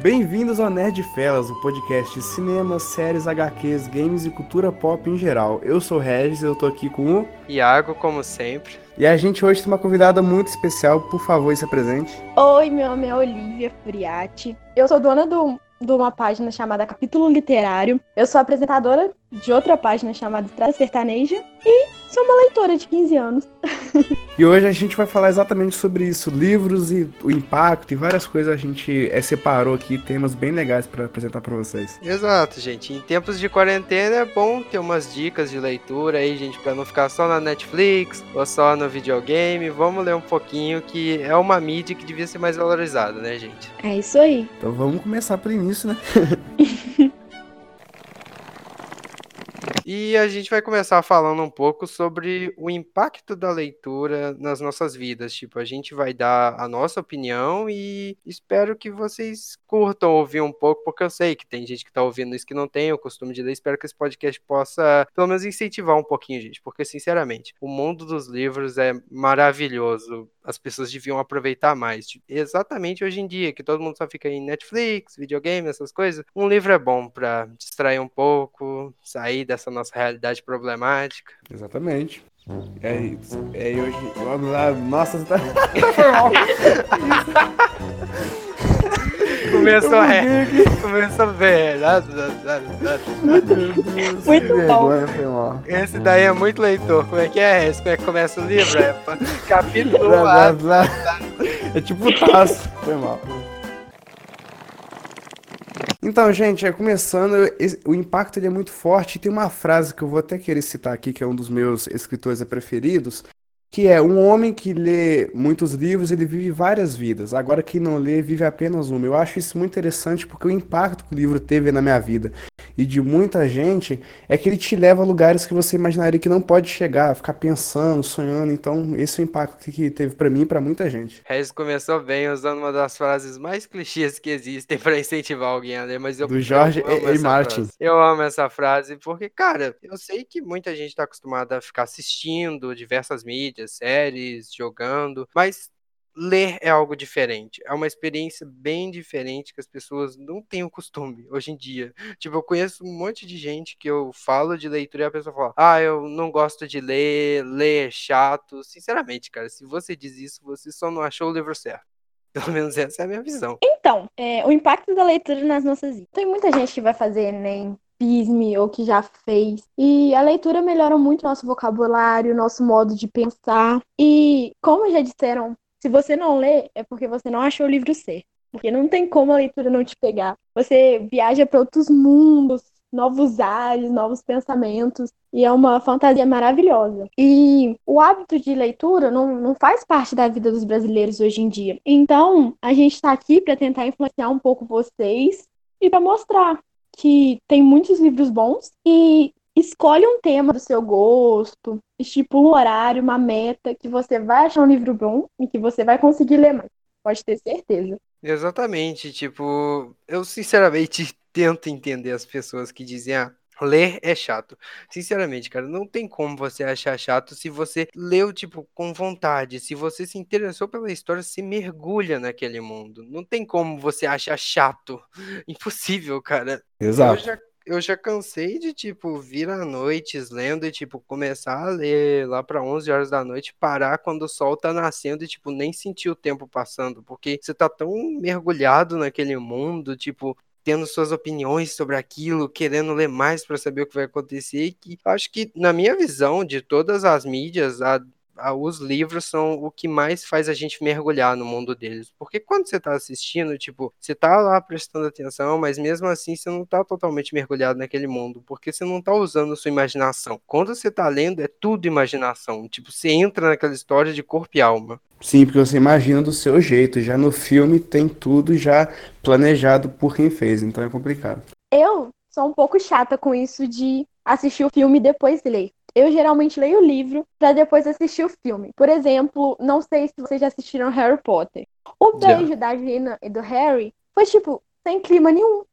Bem-vindos ao Nerd Felas, o podcast de cinema, séries, HQs, games e cultura pop em geral. Eu sou o Regis, eu tô aqui com o Iago, como sempre. E a gente hoje tem uma convidada muito especial, por favor, se apresente. Oi, meu nome é Olivia Furiati. Eu sou dona do, de uma página chamada Capítulo Literário. Eu sou apresentadora de outra página chamada Estrada Sertaneja e sou uma leitora de 15 anos. E hoje a gente vai falar exatamente sobre isso, livros e o impacto e várias coisas a gente é, separou aqui, temas bem legais para apresentar para vocês. Exato, gente. Em tempos de quarentena é bom ter umas dicas de leitura aí, gente, para não ficar só na Netflix ou só no videogame. Vamos ler um pouquinho que é uma mídia que devia ser mais valorizada, né, gente? É isso aí. Então vamos começar pelo início, né? E a gente vai começar falando um pouco sobre o impacto da leitura nas nossas vidas. Tipo, a gente vai dar a nossa opinião e espero que vocês curtam ouvir um pouco, porque eu sei que tem gente que está ouvindo isso que não tem o costume de ler. Espero que esse podcast possa, pelo menos, incentivar um pouquinho, gente. Porque, sinceramente, o mundo dos livros é maravilhoso as pessoas deviam aproveitar mais. Tipo, exatamente hoje em dia, que todo mundo só fica em Netflix, videogame, essas coisas. Um livro é bom para distrair um pouco, sair dessa nossa realidade problemática. Exatamente. É isso. É hoje. Nossa, você tá. Começou é, começou bem. Muito bom. Esse daí é muito leitor. Como é que é? Esse como é que começa o livro? É capítulo É tipo taço. Foi mal. Então, gente, é começando, o impacto ele é muito forte. Tem uma frase que eu vou até querer citar aqui, que é um dos meus escritores preferidos, que é um homem que lê muitos livros, ele vive várias vidas. Agora quem não lê vive apenas uma. Eu acho isso muito interessante porque o impacto que o livro teve na minha vida e de muita gente é que ele te leva a lugares que você imaginaria que não pode chegar, ficar pensando, sonhando. Então, esse é o impacto que teve para mim e para muita gente. Regis começou bem usando uma das frases mais clichês que existem para incentivar alguém a ler, mas eu do Jorge eu e Martin. Frase. Eu amo essa frase porque, cara, eu sei que muita gente está acostumada a ficar assistindo diversas mídias, séries, jogando, mas ler é algo diferente. É uma experiência bem diferente que as pessoas não têm o costume hoje em dia. Tipo, eu conheço um monte de gente que eu falo de leitura e a pessoa fala: Ah, eu não gosto de ler, ler é chato. Sinceramente, cara, se você diz isso, você só não achou o livro certo. Pelo menos essa é a minha visão. Então, é, o impacto da leitura nas nossas vidas. Tem muita gente que vai fazer Enem pisme ou que já fez. E a leitura melhora muito nosso vocabulário, nosso modo de pensar. E, como já disseram se você não lê, é porque você não achou o livro certo. Porque não tem como a leitura não te pegar. Você viaja para outros mundos, novos ares, novos pensamentos. E é uma fantasia maravilhosa. E o hábito de leitura não, não faz parte da vida dos brasileiros hoje em dia. Então, a gente está aqui para tentar influenciar um pouco vocês e para mostrar que tem muitos livros bons e escolhe um tema do seu gosto, estipula um horário, uma meta, que você vai achar um livro bom e que você vai conseguir ler mais. Pode ter certeza. Exatamente, tipo, eu sinceramente tento entender as pessoas que dizem, ah, ler é chato. Sinceramente, cara, não tem como você achar chato se você leu, tipo, com vontade. Se você se interessou pela história, se mergulha naquele mundo. Não tem como você achar chato. Impossível, cara. Exato. Eu já eu já cansei de, tipo, vir à noite lendo e, tipo, começar a ler lá para 11 horas da noite, parar quando o sol tá nascendo e, tipo, nem sentir o tempo passando, porque você tá tão mergulhado naquele mundo, tipo, tendo suas opiniões sobre aquilo, querendo ler mais para saber o que vai acontecer, que acho que, na minha visão, de todas as mídias, a os livros são o que mais faz a gente mergulhar no mundo deles. Porque quando você está assistindo, tipo, você está lá prestando atenção, mas mesmo assim você não está totalmente mergulhado naquele mundo, porque você não está usando sua imaginação. Quando você está lendo, é tudo imaginação. Tipo, você entra naquela história de corpo e alma. Sim, porque você imagina do seu jeito. Já no filme tem tudo já planejado por quem fez, então é complicado. Eu sou um pouco chata com isso de assistir o filme e depois ler eu geralmente leio o livro para depois assistir o filme. Por exemplo, não sei se vocês já assistiram Harry Potter. O beijo yeah. da Gina e do Harry foi tipo sem clima nenhum.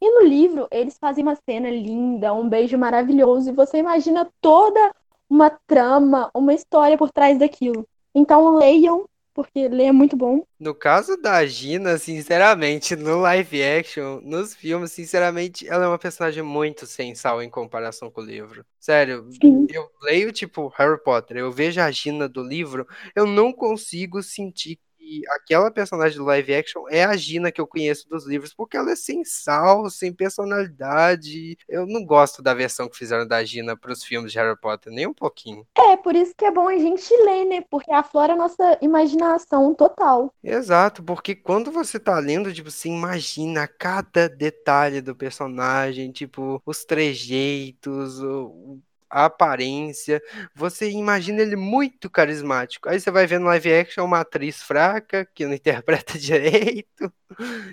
E no livro eles fazem uma cena linda, um beijo maravilhoso e você imagina toda uma trama, uma história por trás daquilo. Então leiam porque ler é muito bom. No caso da Gina, sinceramente, no live action, nos filmes, sinceramente, ela é uma personagem muito sem sal em comparação com o livro. Sério, Sim. eu leio, tipo, Harry Potter, eu vejo a Gina do livro, eu não consigo sentir que aquela personagem do live action é a Gina que eu conheço dos livros, porque ela é sem sal, sem personalidade. Eu não gosto da versão que fizeram da Gina pros filmes de Harry Potter, nem um pouquinho. É, por isso que é bom a gente ler, né? Porque aflora a nossa imaginação total. Exato, porque quando você tá lendo, tipo, você imagina cada detalhe do personagem, tipo, os trejeitos, o, a aparência, você imagina ele muito carismático. Aí você vai ver no live action uma atriz fraca, que não interpreta direito,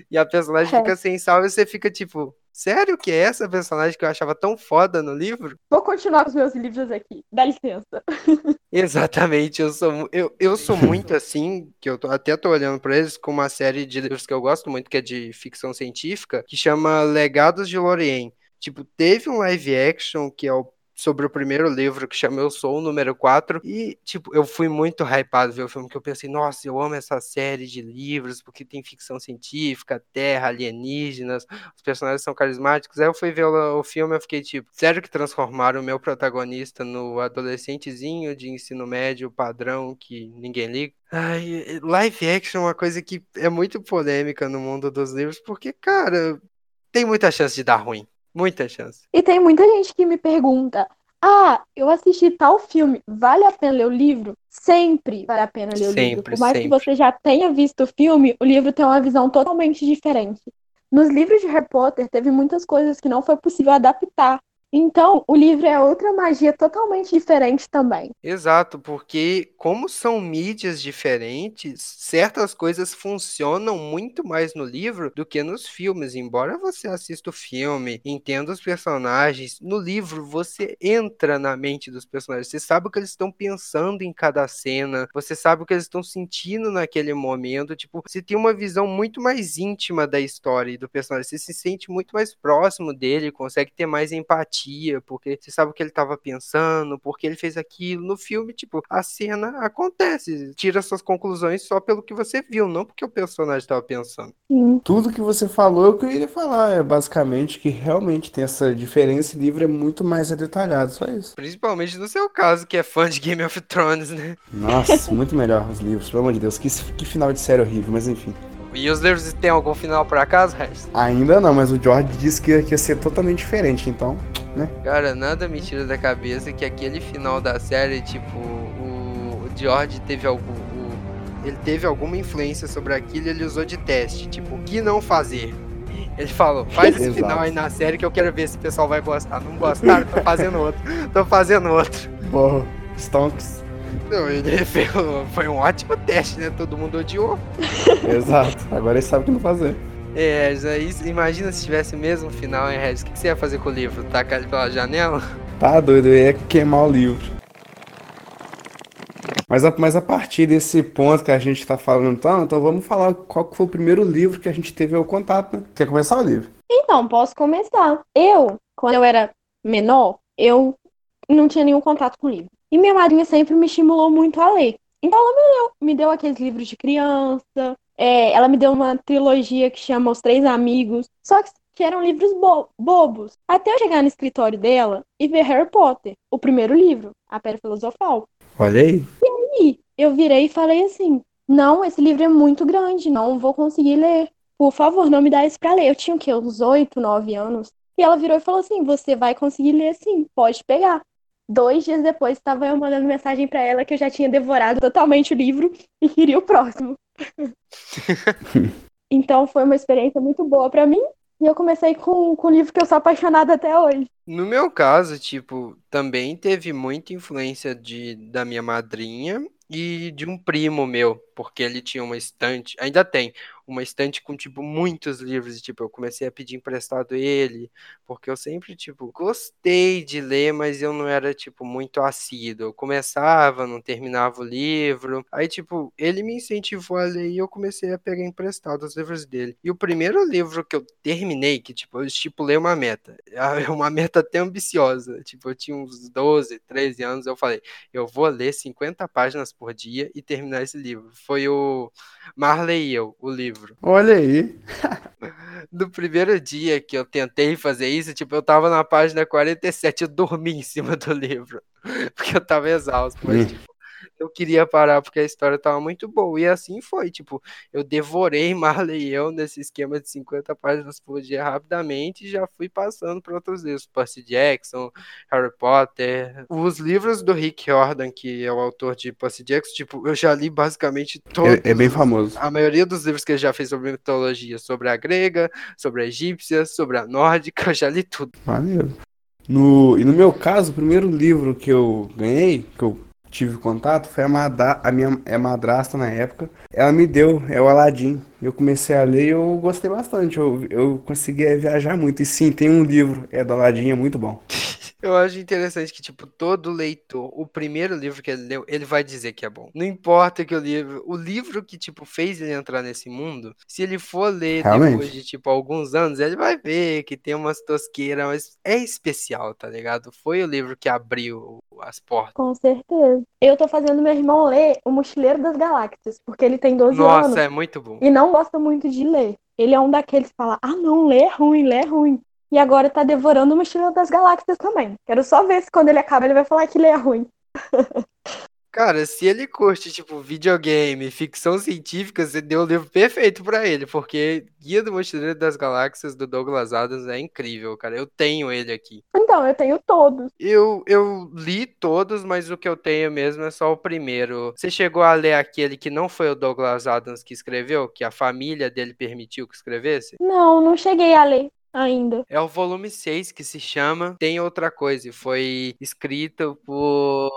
e a personagem É. fica sem sal, e você fica tipo, sério que é essa personagem que eu achava tão foda no livro? Vou continuar os meus livros aqui. Dá licença. Exatamente, eu sou, eu, eu sou muito assim, que eu tô, até tô olhando pra eles, com uma série de livros que eu gosto muito, que é de ficção científica, que chama Legados de Lorien. Tipo, teve um live action que é o sobre o primeiro livro que chama Eu Sou o Número 4 e, tipo, eu fui muito hypado ver o filme, que eu pensei, nossa, eu amo essa série de livros porque tem ficção científica, terra, alienígenas, os personagens são carismáticos. Aí eu fui ver o, filme eu fiquei tipo, sério que transformaram o meu protagonista no adolescentezinho de ensino médio padrão que ninguém liga? Ai, live action é uma coisa que é muito polêmica no mundo dos livros, porque, cara, tem muita chance de dar ruim. Muita chance. E tem muita gente que me pergunta: Ah, eu assisti tal filme, vale a pena ler o livro? Sempre vale a pena ler o livro. Sempre, Por mais que sempre. você já tenha visto o filme, o livro tem uma visão totalmente diferente. Nos livros de Harry Potter, teve muitas coisas que não foi possível adaptar. Então, o livro é outra magia totalmente diferente também. Exato, porque como são mídias diferentes, certas coisas funcionam muito mais no livro do que nos filmes. Embora você assista o filme, entenda os personagens, no livro você entra na mente dos personagens. Você sabe o que eles estão pensando em cada cena, você sabe o que eles estão sentindo naquele momento. Tipo, você tem uma visão muito mais íntima da história e do personagem. Você se sente muito mais próximo dele, consegue ter mais empatia, porque você sabe o que ele estava pensando, porque ele fez aquilo. No filme, tipo, a cena acontece. Tira suas conclusões só pelo que você viu, não porque o personagem estava pensando. Sim. Tudo que você falou é o que eu iria falar. É basicamente que realmente tem essa diferença. O livro é muito mais detalhado, só isso. Principalmente no seu caso, que é fã de Game of Thrones, né? Nossa, muito melhor os livros, pelo amor de Deus. Que, que final de série horrível, mas enfim. E os livros têm algum final por acaso, Regis? Ainda não, mas o George disse que, ia ser totalmente diferente, então. Cara, nada me tira da cabeça que aquele final da série, tipo, o, o George teve algum. o- ele teve alguma influência sobre aquilo e ele usou de teste. Tipo, o que não fazer? Ele falou, faz esse final aí na série que eu quero ver se o pessoal vai gostar. Não gostaram, tô fazendo outro. Tô fazendo outro. Bom, Stonks. Não, ele fez, foi um ótimo teste, né? Todo mundo odiou. Exato. Agora ele sabe o que não fazer. É, aí imagina se tivesse o mesmo final, hein, Regis? O que que você ia fazer com o livro? Tacar ele pela janela? Tá doido, eu ia queimar o livro. Mas a, mas a partir desse ponto que a gente tá falando então, então vamos falar qual que foi o primeiro livro que a gente teve o contato, né? Quer começar o livro? Então, posso começar. Eu, quando eu era menor, eu não tinha nenhum contato com livro. E minha madrinha sempre me estimulou muito a ler. Então ela me deu, me deu aqueles livros de criança, é, ela me deu uma trilogia que chama Os Três Amigos, só que, que eram livros bo- bobos. Até eu chegar no escritório dela e ver Harry Potter, o primeiro livro, A Pedra Filosofal. Olha aí. E eu virei e falei assim: não, esse livro é muito grande, não vou conseguir ler. Por favor, não me dá isso pra ler. Eu tinha o quê? Uns 8, 9 anos. E ela virou e falou assim: você vai conseguir ler sim, pode pegar. Dois dias depois, estava eu mandando mensagem pra ela que eu já tinha devorado totalmente o livro e queria o próximo. Então foi uma experiência muito boa pra mim. E eu comecei com, com o livro que eu sou apaixonada até hoje. No meu caso, tipo, também teve muita influência de, da minha madrinha e de um primo meu, porque ele tinha uma estante, ainda tem, uma estante com, tipo, muitos livros. E, tipo, eu comecei a pedir emprestado ele, porque eu sempre, tipo, gostei de ler, mas eu não era, tipo, muito assíduo. Eu começava, não terminava o livro. Aí, tipo, ele me incentivou a ler e eu comecei a pegar emprestado os livros dele. E o primeiro livro que eu terminei, que, tipo, eu estipulei uma meta. É uma meta até ambiciosa. Tipo, eu tinha uns 12, 13 anos, eu falei, eu vou ler 50 páginas por dia e terminar esse livro. Foi o Marley e eu, o livro. Olha aí. No primeiro dia que eu tentei fazer isso, tipo, eu tava na página 47, eu dormi em cima do livro. Porque eu tava exausto, mas, tipo, eu queria parar porque a história tava muito boa. E assim foi, tipo, eu devorei Marley e eu nesse esquema de 50 páginas por dia rapidamente e já fui passando para outros livros, Percy Jackson, Harry Potter, os livros do Rick Jordan, que é o autor de Percy Jackson, tipo, eu já li basicamente todos. É, é bem famoso. A maioria dos livros que ele já fez sobre mitologia, sobre a grega, sobre a egípcia, sobre a nórdica, eu já li tudo. Maneiro. No, e no meu caso, o primeiro livro que eu ganhei, que eu tive contato foi a, madra, a minha é madrasta na época. Ela me deu, é o Aladdin. Eu comecei a ler e eu gostei bastante. Eu, eu consegui viajar muito. E sim, tem um livro, é do Aladdin, é muito bom. Eu acho interessante que, tipo, todo leitor, o primeiro livro que ele leu, ele vai dizer que é bom. Não importa que o livro, o livro que, tipo, fez ele entrar nesse mundo, se ele for ler Realmente. depois de, tipo, alguns anos, ele vai ver que tem umas tosqueiras, mas é especial, tá ligado? Foi o livro que abriu as portas. Com certeza. Eu tô fazendo meu irmão ler O Mochileiro das Galáxias, porque ele tem 12 Nossa, anos é muito bom. e não gosta muito de ler. Ele é um daqueles que fala: ah, não, ler é ruim, ler é ruim. E agora tá devorando o Mochileiro das Galáxias também. Quero só ver se quando ele acaba ele vai falar que ler é ruim. Cara, se ele curte, tipo, videogame, ficção científica, você deu o livro perfeito pra ele, porque Guia do Mochileiro das Galáxias do Douglas Adams é incrível, cara. Eu tenho ele aqui. Então, eu tenho todos. Eu, eu li todos, mas o que eu tenho mesmo é só o primeiro. Você chegou a ler aquele que não foi o Douglas Adams que escreveu, que a família dele permitiu que escrevesse? Não, não cheguei a ler ainda. É o volume 6 que se chama Tem Outra Coisa. e Foi escrito por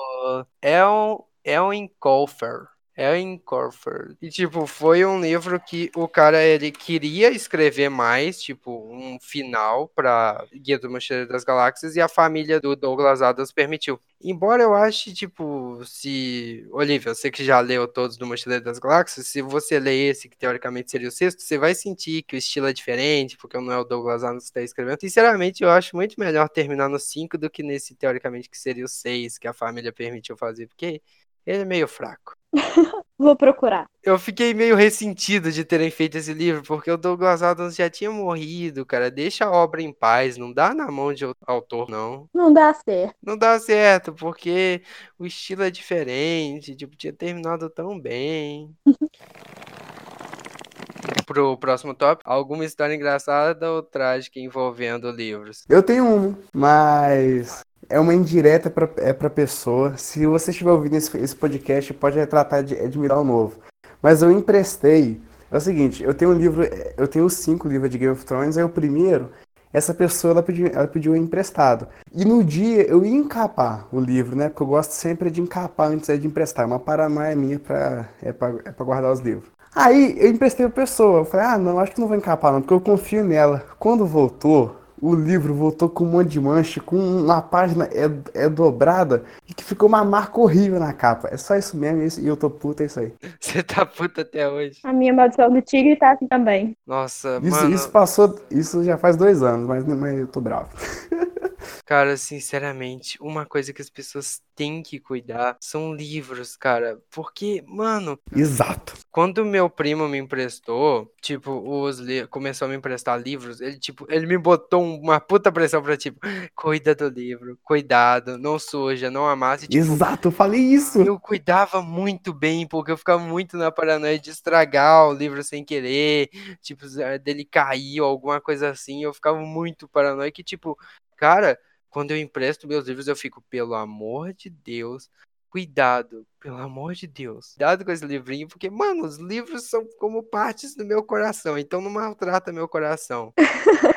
El, Elwin Colfer. Elwin Colfer. E, tipo, foi um livro que o cara, ele queria escrever mais, tipo, um final pra Guia do Mochileiro das Galáxias e a família do Douglas Adams permitiu. Embora eu ache, tipo, se... Olivia, você que já leu todos do Mochileiro das Galáxias, se você ler esse, que teoricamente seria o sexto, você vai sentir que o estilo é diferente, porque não é o Douglas Adams que está escrevendo. Sinceramente, eu acho muito melhor terminar no 5 do que nesse, teoricamente, que seria o 6, que a família permitiu fazer, porque ele é meio fraco. Vou procurar. Eu fiquei meio ressentido de terem feito esse livro, porque o Douglas Adams já tinha morrido, cara. Deixa a obra em paz, não dá na mão de autor, não. Não dá certo. Não dá certo, porque o estilo é diferente, tipo, tinha terminado tão bem. Pro próximo tópico, alguma história engraçada ou trágica envolvendo livros? Eu tenho um, mas é uma indireta pra, é pra pessoa. Se você estiver ouvindo esse, esse podcast, pode retratar de, dar um novo. Mas eu emprestei. É o seguinte, eu tenho um livro, eu tenho cinco livros de Game of Thrones, aí o primeiro, essa pessoa ela pediu, ela pediu emprestado. E no dia eu ia encapar o livro, né? Porque eu gosto sempre de encapar antes de emprestar. É uma paranoia minha pra, é, pra, é pra guardar os livros. Aí eu emprestei a pessoa. Eu falei, ah, não, acho que não vou encapar não, porque eu confio nela. Quando voltou, o livro voltou com um monte de mancha, com uma página é, é dobrada e que ficou uma marca horrível na capa. É só isso mesmo, isso, e eu tô puta, é isso aí. Você tá puta até hoje. A minha maldição do tigre tá assim também. Nossa, Isso, mano. isso passou, isso já faz dois anos, mas, mas eu tô bravo. Cara, sinceramente, uma coisa que as pessoas têm que cuidar são livros, cara. Porque, mano, Exato. quando meu primo me emprestou, tipo, os começou a me emprestar livros, ele, tipo, ele me botou um- uma puta pressão pra, tipo, cuida do livro, cuidado, não suja, não amasse. Tipo, Exato, eu falei isso. eu cuidava muito bem, porque eu ficava muito na paranoia de estragar o livro sem querer, tipo, eh, dele cair ou alguma coisa assim. Eu ficava muito paranoico que, tipo, cara, quando eu empresto meus livros, eu fico, pelo amor de Deus, cuidado, pelo amor de Deus. Cuidado com esse livrinho, porque, mano, os livros são como partes do meu coração, então não maltrata meu coração.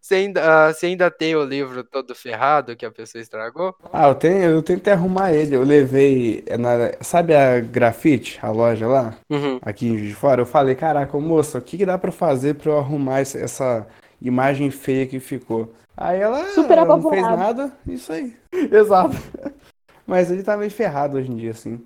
Você ainda, ah, você ainda tem o livro todo ferrado que a pessoa estragou? Ah, eu tenho, eu tentei arrumar ele. Eu levei. é na- sabe a grafite, a loja lá? Uhum. Aqui de Fora? Eu falei, caraca, moça, o que, que dá pra fazer pra eu arrumar essa imagem feia que ficou? Aí ela Super ela não fez nada, isso aí. Exato. Mas ele tá meio ferrado hoje em dia, assim.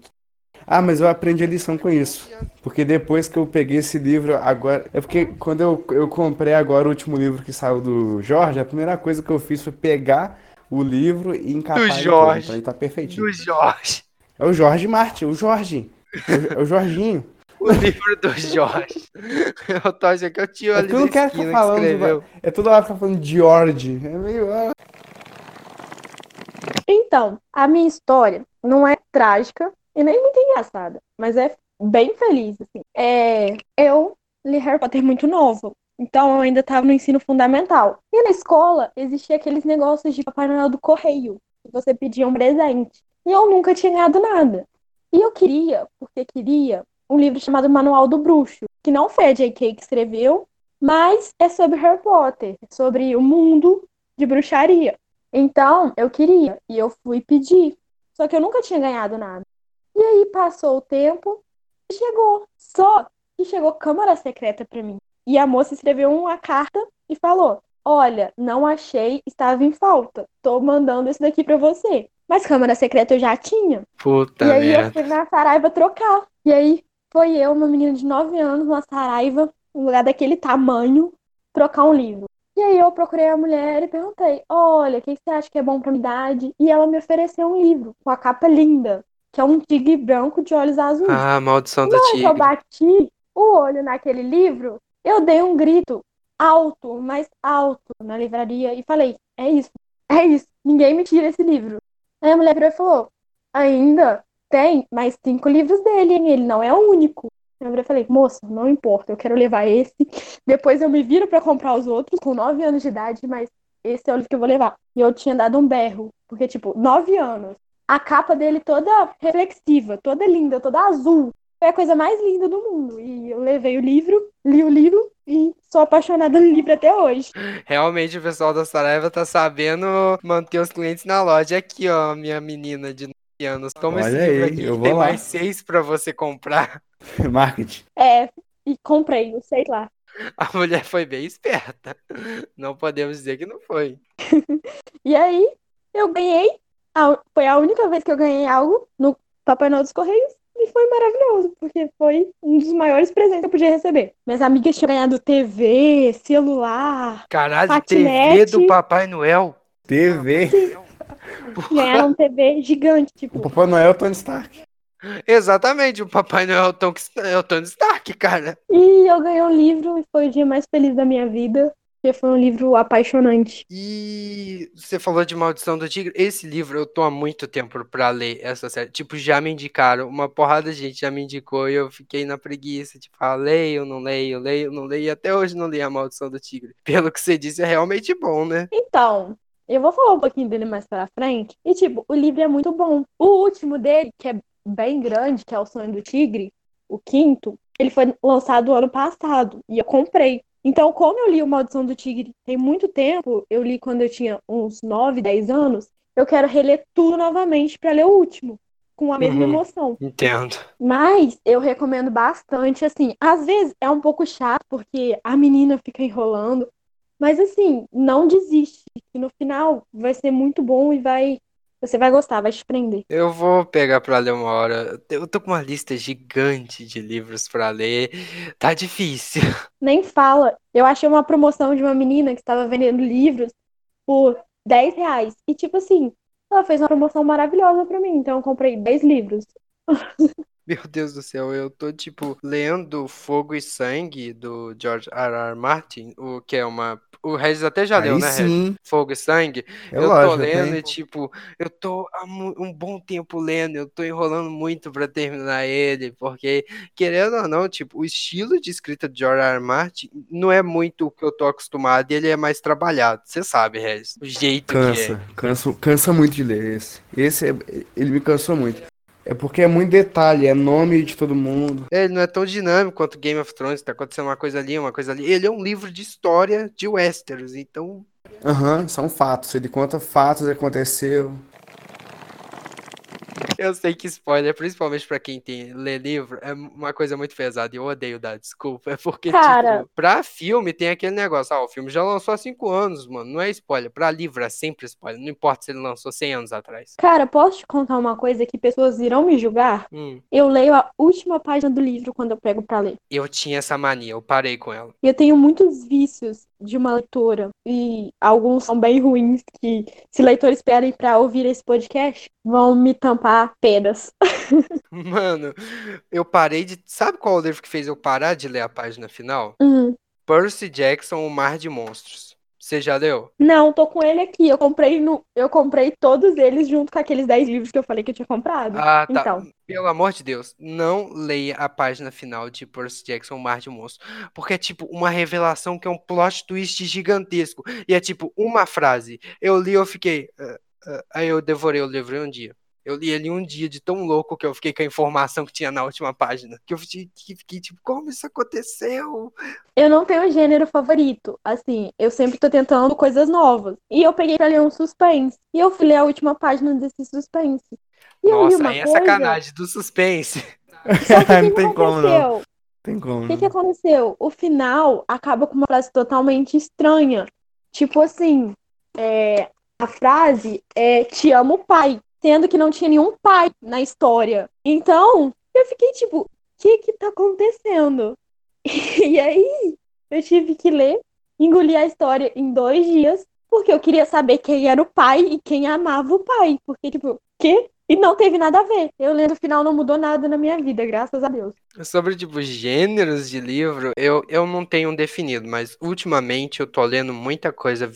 Ah, mas eu aprendi a lição com isso. Porque depois que eu peguei esse livro, agora. É porque quando eu, eu comprei agora o último livro que saiu do Jorge, a primeira coisa que eu fiz foi pegar o livro e encapar Do ele todo. Jorge. Então ele tá perfeitinho. Do Jorge. É o Jorge Martin, o Jorge. É o Jorginho. O livro do Jorge. Eu tô achando que eu tinha É ali que eu não na quero ficar esquina que falando. escreveu. É toda hora ficar falando de George. É meio. ah. Então, a minha história não é trágica e nem muito engraçada, mas é bem feliz, assim. É, eu li Harry Potter muito novo, então eu ainda estava no ensino fundamental. E na escola existia aqueles negócios de Papai Noel do correio, que você pedia um presente. E eu nunca tinha ganhado nada. E eu queria, porque queria, um livro chamado Manual do Bruxo, que não foi a J.K. que escreveu, mas é sobre Harry Potter, sobre o mundo de bruxaria. Então, eu queria, e eu fui pedir. Só que eu nunca tinha ganhado nada. E aí passou o tempo e chegou. Só que chegou Câmara Secreta pra mim. E a moça escreveu uma carta e falou: Olha, não achei, estava em falta. Tô mandando isso daqui pra você. Mas Câmara Secreta eu já tinha. Puta E aí eu merda. fui na Saraiva trocar. E aí foi eu, uma menina de 9 anos, na Saraiva, um lugar daquele tamanho, trocar um livro. E aí eu procurei a mulher e perguntei: Olha, o que você acha que é bom pra minha idade? E ela me ofereceu um livro com a capa linda, que é um tigre branco de olhos azuis. Ah, maldição do hora que eu tigre. bati o olho naquele livro, eu dei um grito alto, mais alto na livraria e falei: É isso, é isso, ninguém me tira esse livro. Aí a mulher virou e falou: Ainda tem mais cinco livros dele, hein? Ele não é o único. Eu falei: Moça, não importa, eu quero levar esse. Depois eu me viro pra comprar os outros com nove anos de idade, mas esse é o livro que eu vou levar. E eu tinha dado um berro, porque, tipo, nove anos. A capa dele toda reflexiva, toda linda, toda azul. Foi a coisa mais linda do mundo. E eu levei o livro, li o livro e sou apaixonada no livro até hoje. Realmente o pessoal da Saraiva tá sabendo manter os clientes na loja. Aqui, ó, minha menina de 9 anos. Toma esse Olha livro aí, aqui. eu vou Tem lá. mais seis pra você comprar. Marketing. É, e comprei, eu sei lá. A mulher foi bem esperta. Não podemos dizer que não foi. E aí, eu ganhei. a- foi a única vez que eu ganhei algo no Papai Noel dos Correios. E foi maravilhoso, porque foi um dos maiores presentes que eu podia receber. Minhas amigas tinham ganhado TV, celular, Caralho, TV Patinete. do Papai Noel. TV. Ganharam TV gigante, O tipo. Papai Noel Tony Stark. Exatamente, o Papai Noel é o Tom- é o Tony Stark, cara. E eu ganhei um livro e foi o dia mais feliz da minha vida, porque foi um livro apaixonante. E você falou de Maldição do Tigre. Esse livro eu tô há muito tempo pra ler essa série. Tipo, já me indicaram. Uma porrada de gente já me indicou e eu fiquei na preguiça. Tipo, ah, leio, não leio, leio, não leio. E até hoje não li a Maldição do Tigre. Pelo que você disse, é realmente bom, né? Então, eu vou falar um pouquinho dele mais pra frente. E, tipo, o livro é muito bom. O último dele, que é bem grande, que é O Sonho do Tigre, o quinto, ele foi lançado ano passado e eu comprei. Então, como eu li O Maldição do Tigre tem muito tempo, eu li quando eu tinha uns 9, 10 anos, eu quero reler tudo novamente pra ler o último, com a mesma Uhum. emoção. Entendo. Mas eu recomendo bastante, assim, às vezes é um pouco chato porque a menina fica enrolando, mas assim, não desiste, que no final vai ser muito bom e vai, você vai gostar, vai te prender. Eu vou pegar pra ler uma hora. Eu tô com uma lista gigante de livros pra ler. Tá difícil. Nem fala. Eu achei uma promoção de uma menina que estava vendendo livros por 10 reais. E tipo assim, ela fez uma promoção maravilhosa pra mim, então eu comprei 10 livros. Meu Deus do céu, eu tô tipo lendo Fogo e Sangue do George R. R. Martin, o que é uma. O Regis até já leu, né, Regis? sim. Fogo e Sangue. É eu tô lógico, eu lendo e tipo, eu tô há um bom tempo lendo, eu tô enrolando muito pra terminar ele, porque, querendo ou não, tipo, o estilo de escrita de George R. R. Martin não é muito o que eu tô acostumado, e ele é mais trabalhado, você sabe, Regis, o jeito que é. Cansa, cansa, cansa muito de ler esse. Esse é, ele me cansou muito. É porque é muito detalhe, é nome de todo mundo. Ele não é tão dinâmico quanto Game of Thrones, tá acontecendo uma coisa ali, uma coisa ali. Ele é um livro de história de Westeros, então. Aham, uhum, são fatos. Ele conta fatos aconteceu. Eu sei que spoiler, principalmente pra quem tem lê livro, é uma coisa muito pesada e eu odeio dar desculpa. É porque, Cara... tipo, pra filme tem aquele negócio, ah, o filme já lançou há cinco anos, mano, não é spoiler. Pra livro é sempre spoiler, não importa se ele lançou 100 anos atrás. Cara, posso te contar uma coisa que pessoas irão me julgar? Hum. Eu leio a última página do livro quando eu pego pra ler. Eu tinha essa mania, eu parei com ela. Eu tenho muitos vícios de uma leitora e alguns são bem ruins que se leitores esperem para ouvir esse podcast vão me tampar pedas. Mano, eu parei de. Sabe qual o livro que fez eu parar de ler a página final? Uhum. Percy Jackson, O Mar de Monstros. Você já leu? Não, tô com ele aqui. Eu comprei no, eu comprei todos eles junto com aqueles 10 livros que eu falei que eu tinha comprado. Ah, tá. Então. Pelo amor de Deus, não leia a página final de Percy Jackson, Mar de Monstros, porque é tipo uma revelação que é um plot twist gigantesco. E é tipo uma frase. Eu li, eu fiquei, uh, aí eu devorei o livro em um dia. Eu li ele um dia de tão louco que eu fiquei com a informação que tinha na última página. Que eu fiquei, fiquei tipo, como isso aconteceu? Eu não tenho gênero favorito. Assim, eu sempre tô tentando coisas novas. E eu peguei pra ler um suspense. E eu fui ler a última página desse suspense. E Nossa, aí é coisa... sacanagem do suspense. Só que não tem como não. Tem como. O que, que aconteceu? O final acaba com uma frase totalmente estranha. Tipo assim, é, a frase é Te amo, pai sendo que não tinha nenhum pai na história. Então, eu fiquei tipo, o que que tá acontecendo? E aí, eu tive que ler, engolir a história em dois dias, porque eu queria saber quem era o pai e quem amava o pai. Porque, tipo, que? E não teve nada a ver. Eu lendo o final não mudou nada na minha vida, graças a Deus. Sobre, tipo, gêneros de livro, eu, eu não tenho definido, mas ultimamente eu tô lendo muita coisa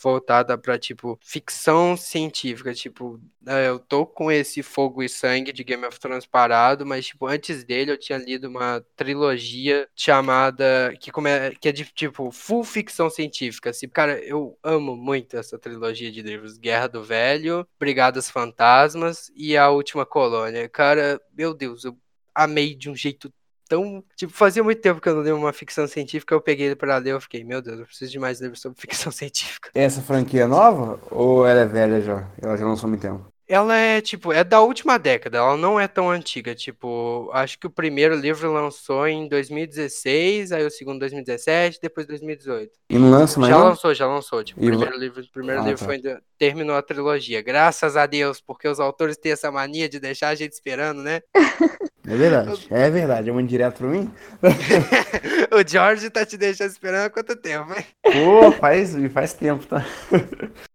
voltada pra, tipo, ficção científica. Tipo, é, eu tô com esse Fogo e Sangue de Game of Thrones parado, mas, tipo, antes dele eu tinha lido uma trilogia chamada. que, come, que é de, tipo, full ficção científica. Assim, cara, eu amo muito essa trilogia de livros: Guerra do Velho, Brigadas Fantasmas e A Última Colônia. Cara, meu Deus, eu amei de um jeito tão. Tipo, fazia muito tempo que eu não li uma ficção científica, eu peguei ele pra ler, eu fiquei, meu Deus, eu preciso de mais livros sobre ficção científica. Essa franquia é nova? Ou ela é velha já? Ela já lançou muito tempo? Ela é, tipo, é da última década, ela não é tão antiga. Tipo, acho que o primeiro livro lançou em 2016, aí o segundo 2017, depois 2018. E não lança mais? Já não? lançou, já lançou. Tipo, o primeiro livro, o primeiro ah, livro tá. foi, terminou a trilogia. Graças a Deus, porque os autores têm essa mania de deixar a gente esperando, né? É verdade, é verdade. É muito direto pra mim. o George tá te deixando esperando há quanto tempo, hein? Pô, faz, faz tempo, tá?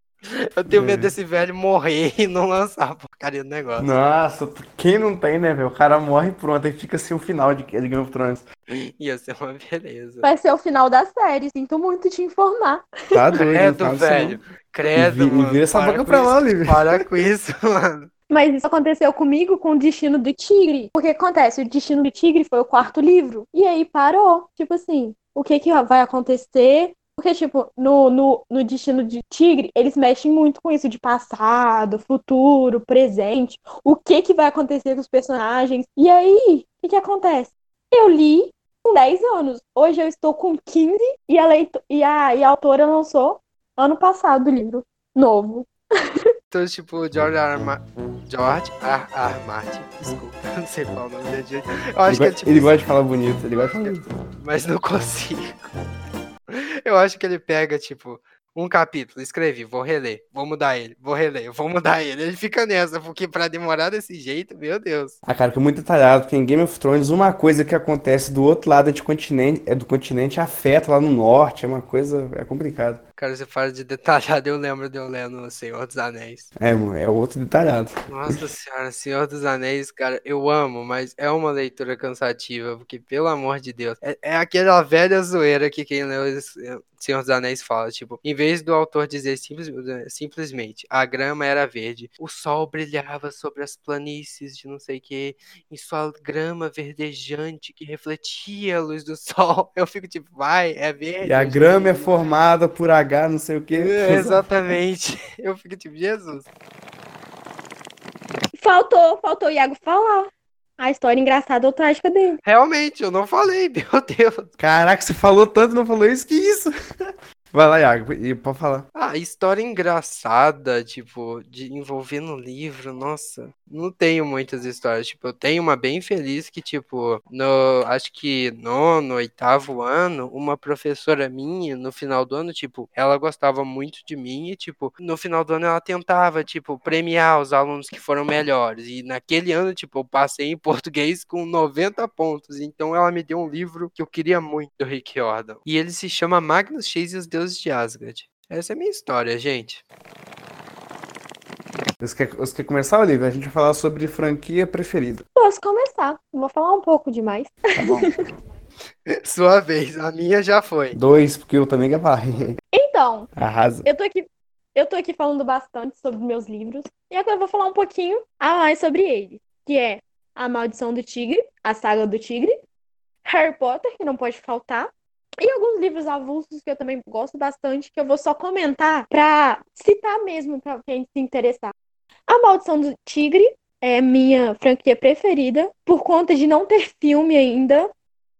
Eu tenho medo é. desse velho morrer e não lançar a porcaria do negócio. Nossa, quem não tem, né, velho? O cara morre pronto e fica assim o final de, de Game of Thrones. Ia ser uma beleza. Vai ser o final da série, sinto muito te informar. Tá doido, Credo, velho. Credo, e, mano. vira essa boca pra lá, Lívia. Para com isso, mano. Mas isso aconteceu comigo com o Destino do Tigre. Porque acontece, o Destino do Tigre foi o quarto livro. E aí parou. Tipo assim, o que, que vai acontecer? Porque, tipo, no, no, no Destino de Tigre, eles mexem muito com isso de passado, futuro, presente, o que que vai acontecer com os personagens. E aí, o que que acontece? Eu li com 10 anos. Hoje eu estou com 15 e a, leito... e a, e a autora lançou ano passado o livro novo. Então, tipo, George R. Ma... George R. R. Martin, desculpa, não sei qual o nome dele. Eu acho ele que é, tipo, ele gosta de falar bonito, ele gosta de falar bonito. Mas não consigo. Eu acho que ele pega, tipo, um capítulo, escrevi, vou reler, vou mudar ele, vou reler, vou mudar ele. Ele fica nessa, porque pra demorar desse jeito, meu Deus. Ah, cara, que é muito detalhado, porque em Game of Thrones uma coisa que acontece do outro lado do continente, é do continente afeta lá no norte, é uma coisa, é complicado. Cara, você fala de detalhado, eu lembro de eu lendo Senhor dos Anéis. É, é outro detalhado. Nossa senhora, Senhor dos Anéis, cara, eu amo, mas é uma leitura cansativa, porque, pelo amor de Deus, é, é aquela velha zoeira que quem leu Senhor dos Anéis fala, tipo, em vez do autor dizer simples, simplesmente, a grama era verde, o sol brilhava sobre as planícies de não sei o que, em sua grama verdejante que refletia a luz do sol, eu fico tipo, vai, é verde. E a grama é formada por a não sei o que. É, exatamente. Eu fico tipo, Jesus. Faltou, faltou o Iago falar a história engraçada ou trágica dele. Realmente, eu não falei, meu Deus. Caraca, você falou tanto não falou isso? Que isso? Vai lá, Iago, e pode falar. Ah, história engraçada, tipo, de envolver no livro, nossa, não tenho muitas histórias. Tipo, eu tenho uma bem feliz que, tipo, no, acho que nono, oitavo ano, uma professora minha, no final do ano, tipo, ela gostava muito de mim e, tipo, no final do ano ela tentava, tipo, premiar os alunos que foram melhores. E naquele ano, tipo, eu passei em português com 90 pontos. Então ela me deu um livro que eu queria muito do Rick Jordan. E ele se chama Magnus Chase e os Deuses de Asgard. Essa é a minha história, gente. Você quer, você quer começar, Olivia? A gente vai falar sobre franquia preferida. Posso começar. Vou falar um pouco demais. Tá bom. Sua vez, a minha já foi. Dois, porque eu também vai. Então, Arrasa. eu tô aqui. Eu tô aqui falando bastante sobre meus livros. E agora eu vou falar um pouquinho a mais sobre ele. Que é A Maldição do Tigre, a Saga do Tigre, Harry Potter, que não pode faltar. E alguns livros avulsos que eu também gosto bastante, que eu vou só comentar pra citar mesmo, pra quem se interessar. A Maldição do Tigre é minha franquia preferida, por conta de não ter filme ainda.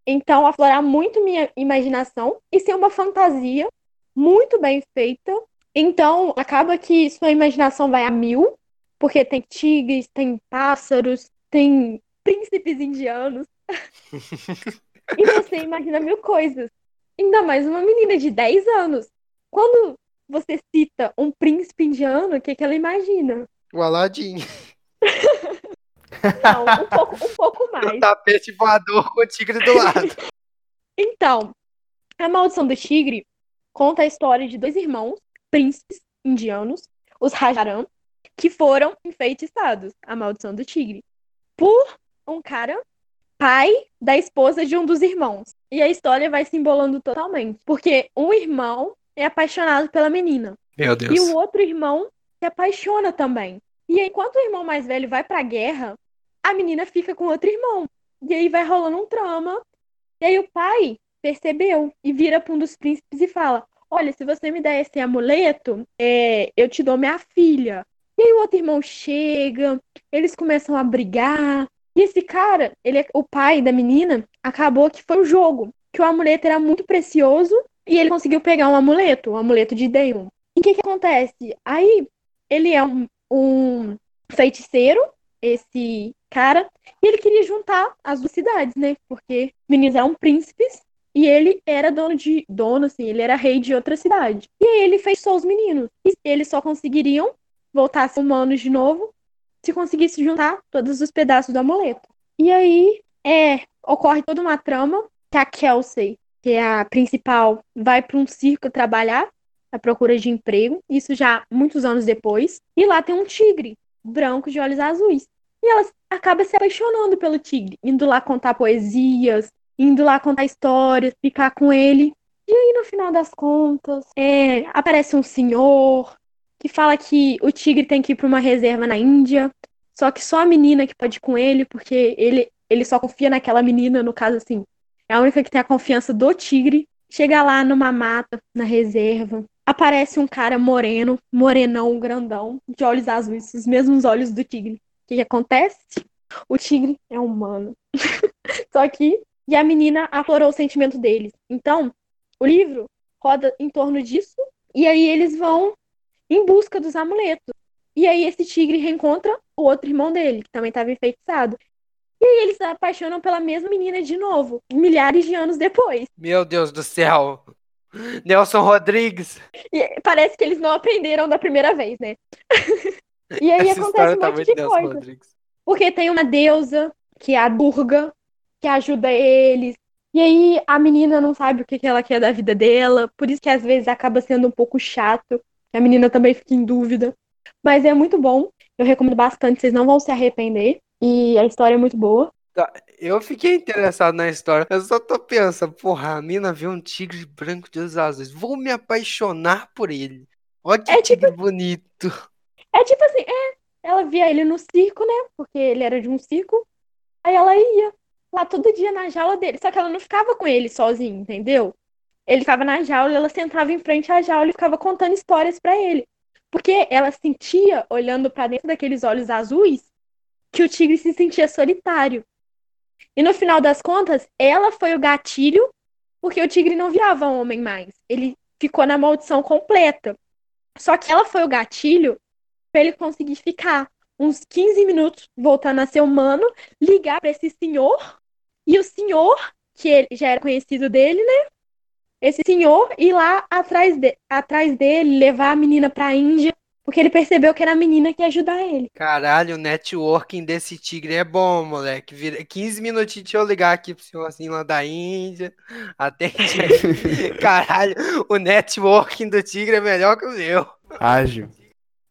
Então, aflorar muito minha imaginação e ser uma fantasia muito bem feita. Então, acaba que sua imaginação vai a mil, porque tem tigres, tem pássaros, tem príncipes indianos. e você imagina mil coisas. Ainda mais uma menina de 10 anos. Quando você cita um príncipe indiano, o que, que ela imagina? O Aladdin. Não, um pouco, um pouco O mais. tapete voador com o tigre do lado. Então, A Maldição do Tigre conta a história de dois irmãos, príncipes indianos, os Rajaram, que foram enfeitiçados, a Maldição do Tigre, por um cara, pai da esposa de um dos irmãos. E a história vai se embolando totalmente, porque um irmão é apaixonado pela menina Meu e Deus. o outro irmão se apaixona também. E aí, enquanto o irmão mais velho vai pra guerra, a menina fica com outro irmão. E aí vai rolando um trama. E aí o pai percebeu e vira pra um dos príncipes e fala: Olha, se você me der esse amuleto, é, eu te dou minha filha. E aí o outro irmão chega, eles começam a brigar. E esse cara, ele é o pai da menina, acabou que foi um jogo, que o amuleto era muito precioso e ele conseguiu pegar um amuleto, o amuleto de Daemon. E o que que acontece? Aí ele é um, um feiticeiro, esse cara, e ele queria juntar as duas cidades, né? Porque meninos eram príncipes e ele era dono de dono, assim, ele era rei de outra cidade. E aí ele fechou os meninos. E eles só conseguiriam voltar a ser humanos de novo se conseguisse juntar todos os pedaços do amuleto. E aí é, ocorre toda uma trama que a Kelsey, que é a principal, vai para um circo trabalhar à procura de emprego, isso já muitos anos depois. E lá tem um tigre branco de olhos azuis. E ela acaba se apaixonando pelo tigre, indo lá contar poesias, indo lá contar histórias, ficar com ele. E aí, no final das contas, é, aparece um senhor que fala que o tigre tem que ir para uma reserva na Índia, só que só a menina que pode ir com ele, porque ele, ele só confia naquela menina, no caso assim, é a única que tem a confiança do tigre. Chega lá numa mata, na reserva, aparece um cara moreno, morenão, grandão, de olhos azuis, os mesmos olhos do tigre. O que, que acontece? O tigre é humano. Só que, e a menina aflorou o sentimento deles. Então, o livro roda em torno disso, e aí eles vão em busca dos amuletos. E aí esse tigre reencontra o outro irmão dele, que também estava enfeitiçado. E aí eles se apaixonam pela mesma menina de novo, milhares de anos depois. Meu Deus do céu. Nelson Rodrigues. E parece que eles não aprenderam da primeira vez, né? e aí Essa acontece um tá monte muito de Nelson coisa. Rodrigues. Porque tem uma deusa, que é a Durga, que ajuda eles. E aí a menina não sabe o que que ela quer da vida dela, por isso que às vezes acaba sendo um pouco chato. A menina também fica em dúvida. Mas é muito bom, eu recomendo bastante, vocês não vão se arrepender. E a história é muito boa. Eu fiquei interessado na história. Eu só tô pensando, porra, a mina vê um tigre branco de olhos azuis. Vou me apaixonar por ele. Olha que É tipo- tigre bonito. É tipo assim, é, ela via ele no circo, né? Porque ele era de um circo. Aí ela ia lá todo dia na jaula dele. Só que ela não ficava com ele sozinha, entendeu? Ele ficava na jaula, ela sentava em frente à jaula e ficava contando histórias pra ele. Porque ela sentia, olhando pra dentro daqueles olhos azuis, que o tigre se sentia solitário. E no final das contas, ela foi o gatilho, porque o tigre não virava homem mais. Ele ficou na maldição completa. Só que ela foi o gatilho para ele conseguir ficar uns 15 minutos voltando a ser humano, ligar para esse senhor, e o senhor, que ele já era conhecido dele, né? Esse senhor ir lá atrás, de, atrás dele, levar a menina pra Índia, porque ele percebeu que era a menina que ia ajudar ele. Caralho, o networking desse tigre é bom, moleque. Vira 15 minutinhos de eu ligar aqui pro senhor assim lá da Índia. Atende aí. Caralho, o networking do tigre é melhor que o meu. Ágil.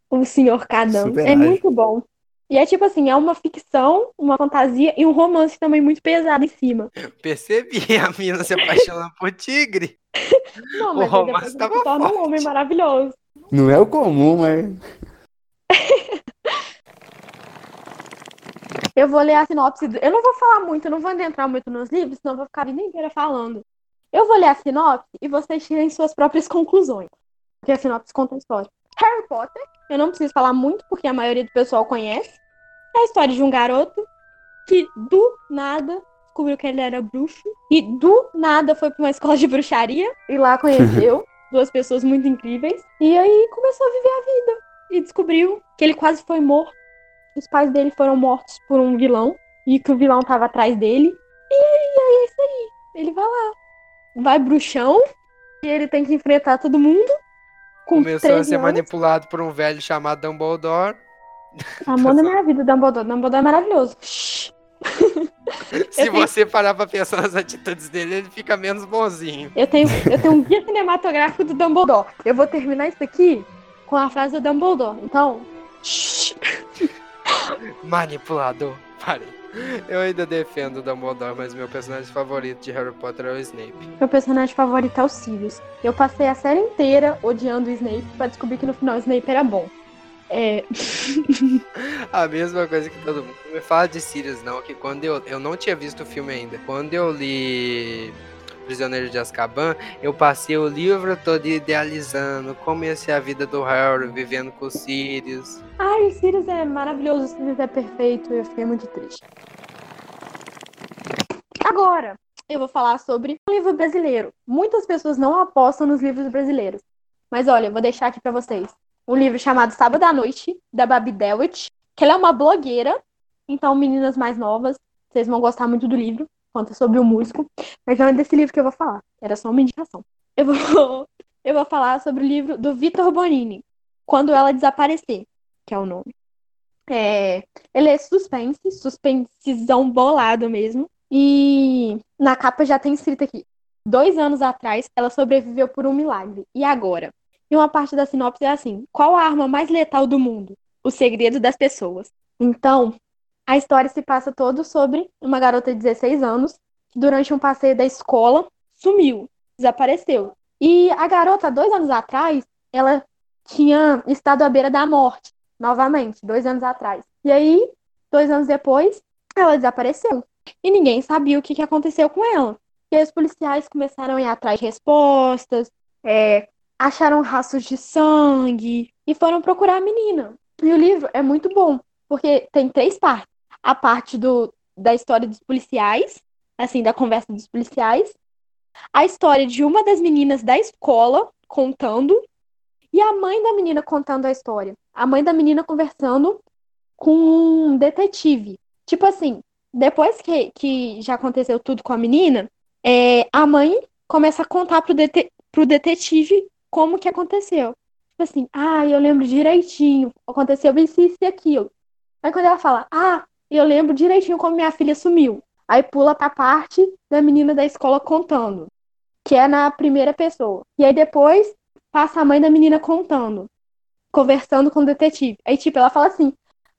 O senhor Cadão. Super É ágil. muito bom. E é tipo assim, é uma ficção, uma fantasia e um romance também muito pesado em cima. Percebi a mina se apaixonando por tigre. Não, O mas aí romance tava se torna um forte. homem maravilhoso. Não é o comum, mas. Eu vou ler a sinopse. do- Eu não vou falar muito, eu não vou adentrar muito nos livros, senão eu vou ficar a vida inteira falando. Eu vou ler a sinopse e vocês tirem suas próprias conclusões. Porque a sinopse conta a história. Harry Potter, eu não preciso falar muito, porque a maioria do pessoal conhece. É a história de um garoto que do nada descobriu que ele era bruxo. E do nada foi pra uma escola de bruxaria. E lá conheceu duas pessoas muito incríveis. E aí começou a viver a vida. E descobriu que ele quase foi morto. Os pais dele foram mortos por um vilão. E que o vilão tava atrás dele. E aí, aí é isso aí. Ele vai lá. Vai bruxão. E ele tem que enfrentar todo mundo. Com Começou a 13 ser anos. manipulado por um velho chamado Dumbledore. Amor da minha vida, Dumbledore. Dumbledore é maravilhoso. Shhh. Se você parar pra pensar nas atitudes dele, ele fica menos bonzinho. Eu tenho, eu tenho um guia cinematográfico do Dumbledore. Eu vou terminar isso aqui com a frase do Dumbledore. Então. Manipulador. Parei. Eu ainda defendo o Dumbledore, mas meu personagem favorito de Harry Potter é o Snape. Meu personagem favorito é o Sirius. Eu passei a série inteira odiando o Snape pra descobrir que no final o Snape era bom. É. A mesma coisa que todo mundo. Não me fala de Sirius, não, que quando eu. Eu não tinha visto o filme ainda. Quando eu li Prisioneiro de Azkaban, eu passei o livro todo idealizando como ia ser a vida do Harry, vivendo com o Sirius. Ai, o Sirius é maravilhoso, o Sirius é perfeito. Eu fiquei muito triste. Agora, eu vou falar sobre um livro brasileiro. Muitas pessoas não apostam nos livros brasileiros. Mas olha, eu vou deixar aqui pra vocês. Um livro chamado Sábado à Noite, da Babi Dewitt, que ela é uma blogueira. Então, meninas mais novas, vocês vão gostar muito do livro. Conta sobre o músico. Mas não é desse livro que eu vou falar. Era só uma indicação. Eu vou, eu vou falar sobre o livro do Vitor Bonini, Quando Ela Desaparecer, que é o nome. É, ele é suspense, suspensezão bolado mesmo. E na capa já tem escrito aqui: dois anos atrás, ela sobreviveu por um milagre. E agora? E uma parte da sinopse é assim: qual a arma mais letal do mundo? O segredo das pessoas. Então, a história se passa todo sobre uma garota de 16 anos que, durante um passeio da escola, sumiu, desapareceu. E a garota, dois anos atrás, ela tinha estado à beira da morte, novamente, dois anos atrás. E aí, dois anos depois, ela desapareceu. E ninguém sabia o que, que aconteceu com ela. E aí os policiais começaram a ir atrás de respostas, é, acharam rastros de sangue e foram procurar a menina. E o livro é muito bom, porque tem três partes. A parte do, da história dos policiais, assim, da conversa dos policiais. A história de uma das meninas da escola contando. E a mãe da menina contando a história. A mãe da menina conversando com um detetive. Tipo assim, depois que, que já aconteceu tudo com a menina, é, a mãe começa a contar pro, dete pro detetive como que aconteceu. Tipo assim, ah, eu lembro direitinho, aconteceu isso, isso e aquilo. Aí quando ela fala, ah, eu lembro direitinho como minha filha sumiu. Aí pula pra parte da menina da escola contando, que é na primeira pessoa. E aí depois passa a mãe da menina contando, conversando com o detetive. Aí, tipo, ela fala assim: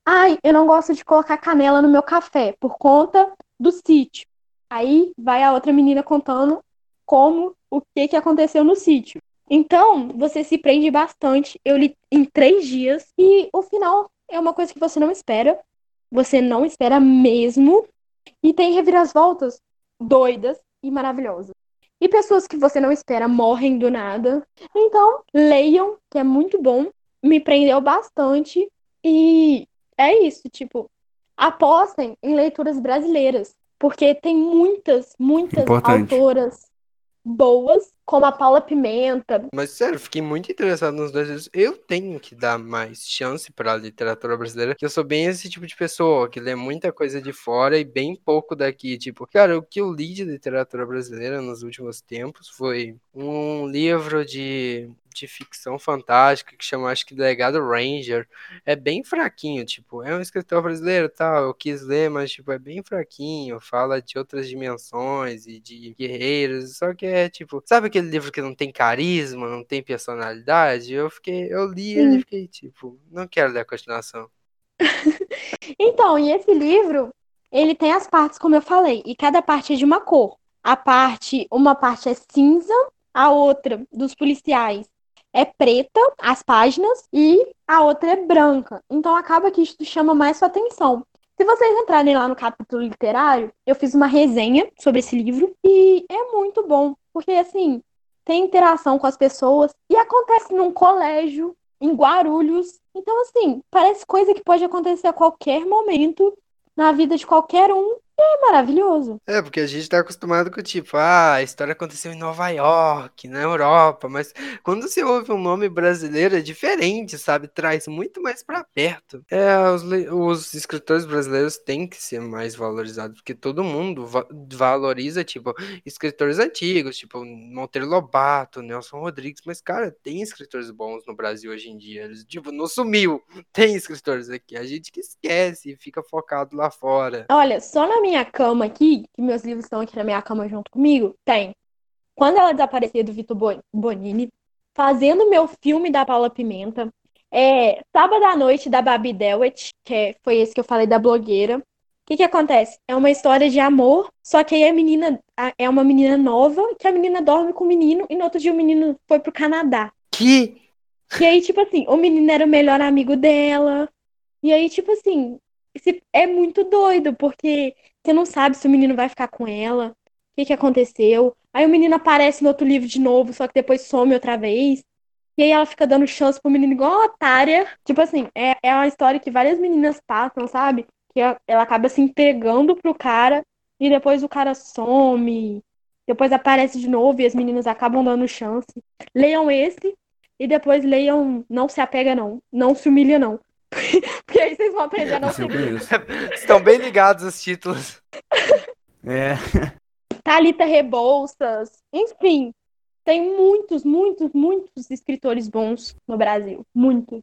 ai, eu não gosto de colocar canela no meu café por conta do sítio. Aí vai a outra menina contando como, o que que aconteceu no sítio. Então, você se prende bastante. Eu li em três dias e o final é uma coisa que você não espera. Você não espera mesmo. E tem reviravoltas doidas e maravilhosas. E pessoas que você não espera morrem do nada. Então, leiam, que é muito bom. Me prendeu bastante. E é isso, tipo, apostem em leituras brasileiras, porque tem muitas, muitas Importante. autoras boas, como a Paula Pimenta. Mas sério, fiquei muito interessado nos dois livros. Eu tenho que dar mais chance pra literatura brasileira, que eu sou bem esse tipo de pessoa, que lê muita coisa de fora e bem pouco daqui. Tipo, cara, o que eu li de literatura brasileira nos últimos tempos foi um livro de, de ficção fantástica que chama, acho que Delegado Ranger. É bem fraquinho, tipo, é um escritor brasileiro, tal, eu quis ler, mas tipo, é bem fraquinho, fala de outras dimensões e de guerreiros, só que é tipo, sabe aquele livro que não tem carisma, não tem personalidade? Eu fiquei, eu li ele e Sim. fiquei tipo, não quero ler a continuação. Então, e esse livro, ele tem as partes, como eu falei, e cada parte é de uma cor. A parte, uma parte é cinza, a outra dos policiais é preta, as páginas, e a outra é branca. Então acaba que isso chama mais sua atenção. Se vocês entrarem lá no capítulo literário, eu fiz uma resenha sobre esse livro e é muito bom, porque assim, tem interação com as pessoas e acontece num colégio em Guarulhos. Então, assim, parece coisa que pode acontecer a qualquer momento na vida de qualquer um. É maravilhoso. É, porque a gente tá acostumado com tipo, ah, a história aconteceu em Nova York, na Europa, mas quando você ouve um nome brasileiro é diferente, sabe? Traz muito mais pra perto. É, os, os escritores brasileiros têm que ser mais valorizados, porque todo mundo va- valoriza, tipo, escritores antigos, tipo Monteiro Lobato, Nelson Rodrigues, mas, cara, tem escritores bons no Brasil hoje em dia. Eles, tipo, não sumiu. Tem escritores aqui. A gente que esquece e fica focado lá fora. Olha, só na minha cama aqui, que meus livros estão aqui na minha cama junto comigo, tem Quando Ela Desaparecer, do Vitor Bo- Bonini, Fazendo Meu Filme, da Paula Pimenta, é, Sábado à Noite, da Babi Dewitt, que é- foi esse que eu falei da blogueira. O que que acontece? É uma história de amor, só que aí a menina a- é uma menina nova, que a menina dorme com o menino, e no outro dia o menino foi pro Canadá. Que E aí, tipo assim, o menino era o melhor amigo dela. E aí, tipo assim, é muito doido, porque você não sabe se o menino vai ficar com ela, o que que aconteceu. Aí o menino aparece no outro livro de novo, só que depois some outra vez. E aí ela fica dando chance pro menino igual uma otária. Tipo assim, é, é uma história que várias meninas passam, sabe? Que a- ela acaba se entregando pro cara e depois o cara some. Depois aparece de novo e as meninas acabam dando chance. Leiam esse e depois leiam Não Se Apega Não. Não Se Humilha Não. Porque aí vocês vão aprender a não se estão bem ligados os títulos. É, Thalita Rebouças. Enfim, tem muitos, muitos, muitos escritores bons no Brasil. Muitos.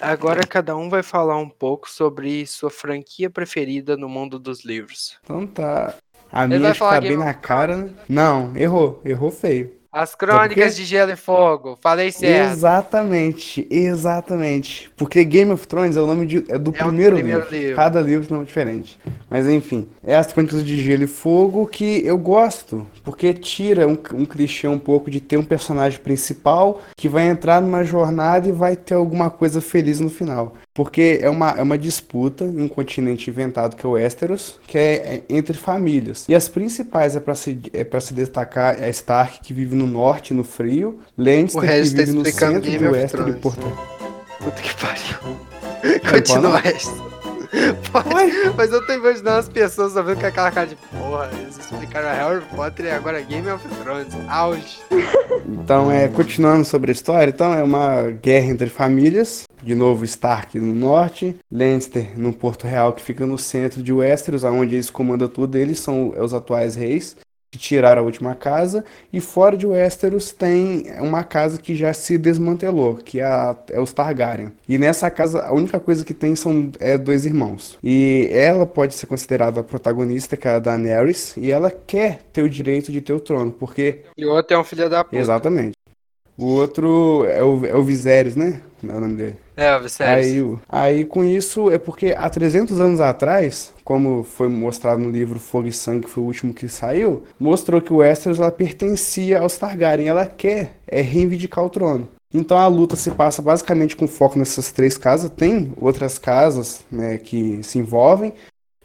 Agora cada um vai falar um pouco sobre sua franquia preferida no mundo dos livros. então tá. A Ele minha vai acho que tá bem na cara. né? Não, errou. Errou feio. As Crônicas de Gelo e Fogo. Falei certo. Exatamente, exatamente. Porque Game of Thrones é o nome de- é do É primeiro, primeiro livro. livro. Cada livro é um nome diferente. Mas enfim, é as Crônicas de Gelo e Fogo que eu gosto, porque tira um, um clichê um pouco de ter um personagem principal que vai entrar numa jornada e vai ter alguma coisa feliz no final. Porque é uma, é uma disputa em um continente inventado que é o Westeros, que é, é entre famílias. E as principais é para se, é pra se destacar é Stark, que vive no norte, no frio, Lannister, O que resto tá vive no explicando centro Game of Westeros e. Porto. Puta que pariu. Continua pode essa. Pode, mas eu tô imaginando as pessoas só vendo com aquela cara de porra. Eles explicaram Harry Potter e agora Game of Thrones. Auge. Então, é, continuando sobre a história, então é uma guerra entre famílias. De novo, Stark no norte, Lannister no Porto Real, que fica no centro de Westeros, onde eles comandam tudo. Eles são os atuais reis, que tiraram a última casa. E fora de Westeros tem uma casa que já se desmantelou, que é, a- é os Targaryen. E nessa casa, a única coisa que tem são é, dois irmãos. E ela pode ser considerada a protagonista, que é a Daenerys, e ela quer ter o direito de ter o trono, porque E o outro é um filho da puta. Exatamente. O outro é o, é o Viserys, né? Não é o nome dele. É. Aí, aí, com isso, é porque há 300 anos atrás, como foi mostrado no livro Fogo e Sangue, que foi o último que saiu, mostrou que o Westeros ela pertencia aos Targaryen. Ela quer é reivindicar o trono. Então a luta se passa basicamente com foco nessas três casas. Tem outras casas né, que se envolvem,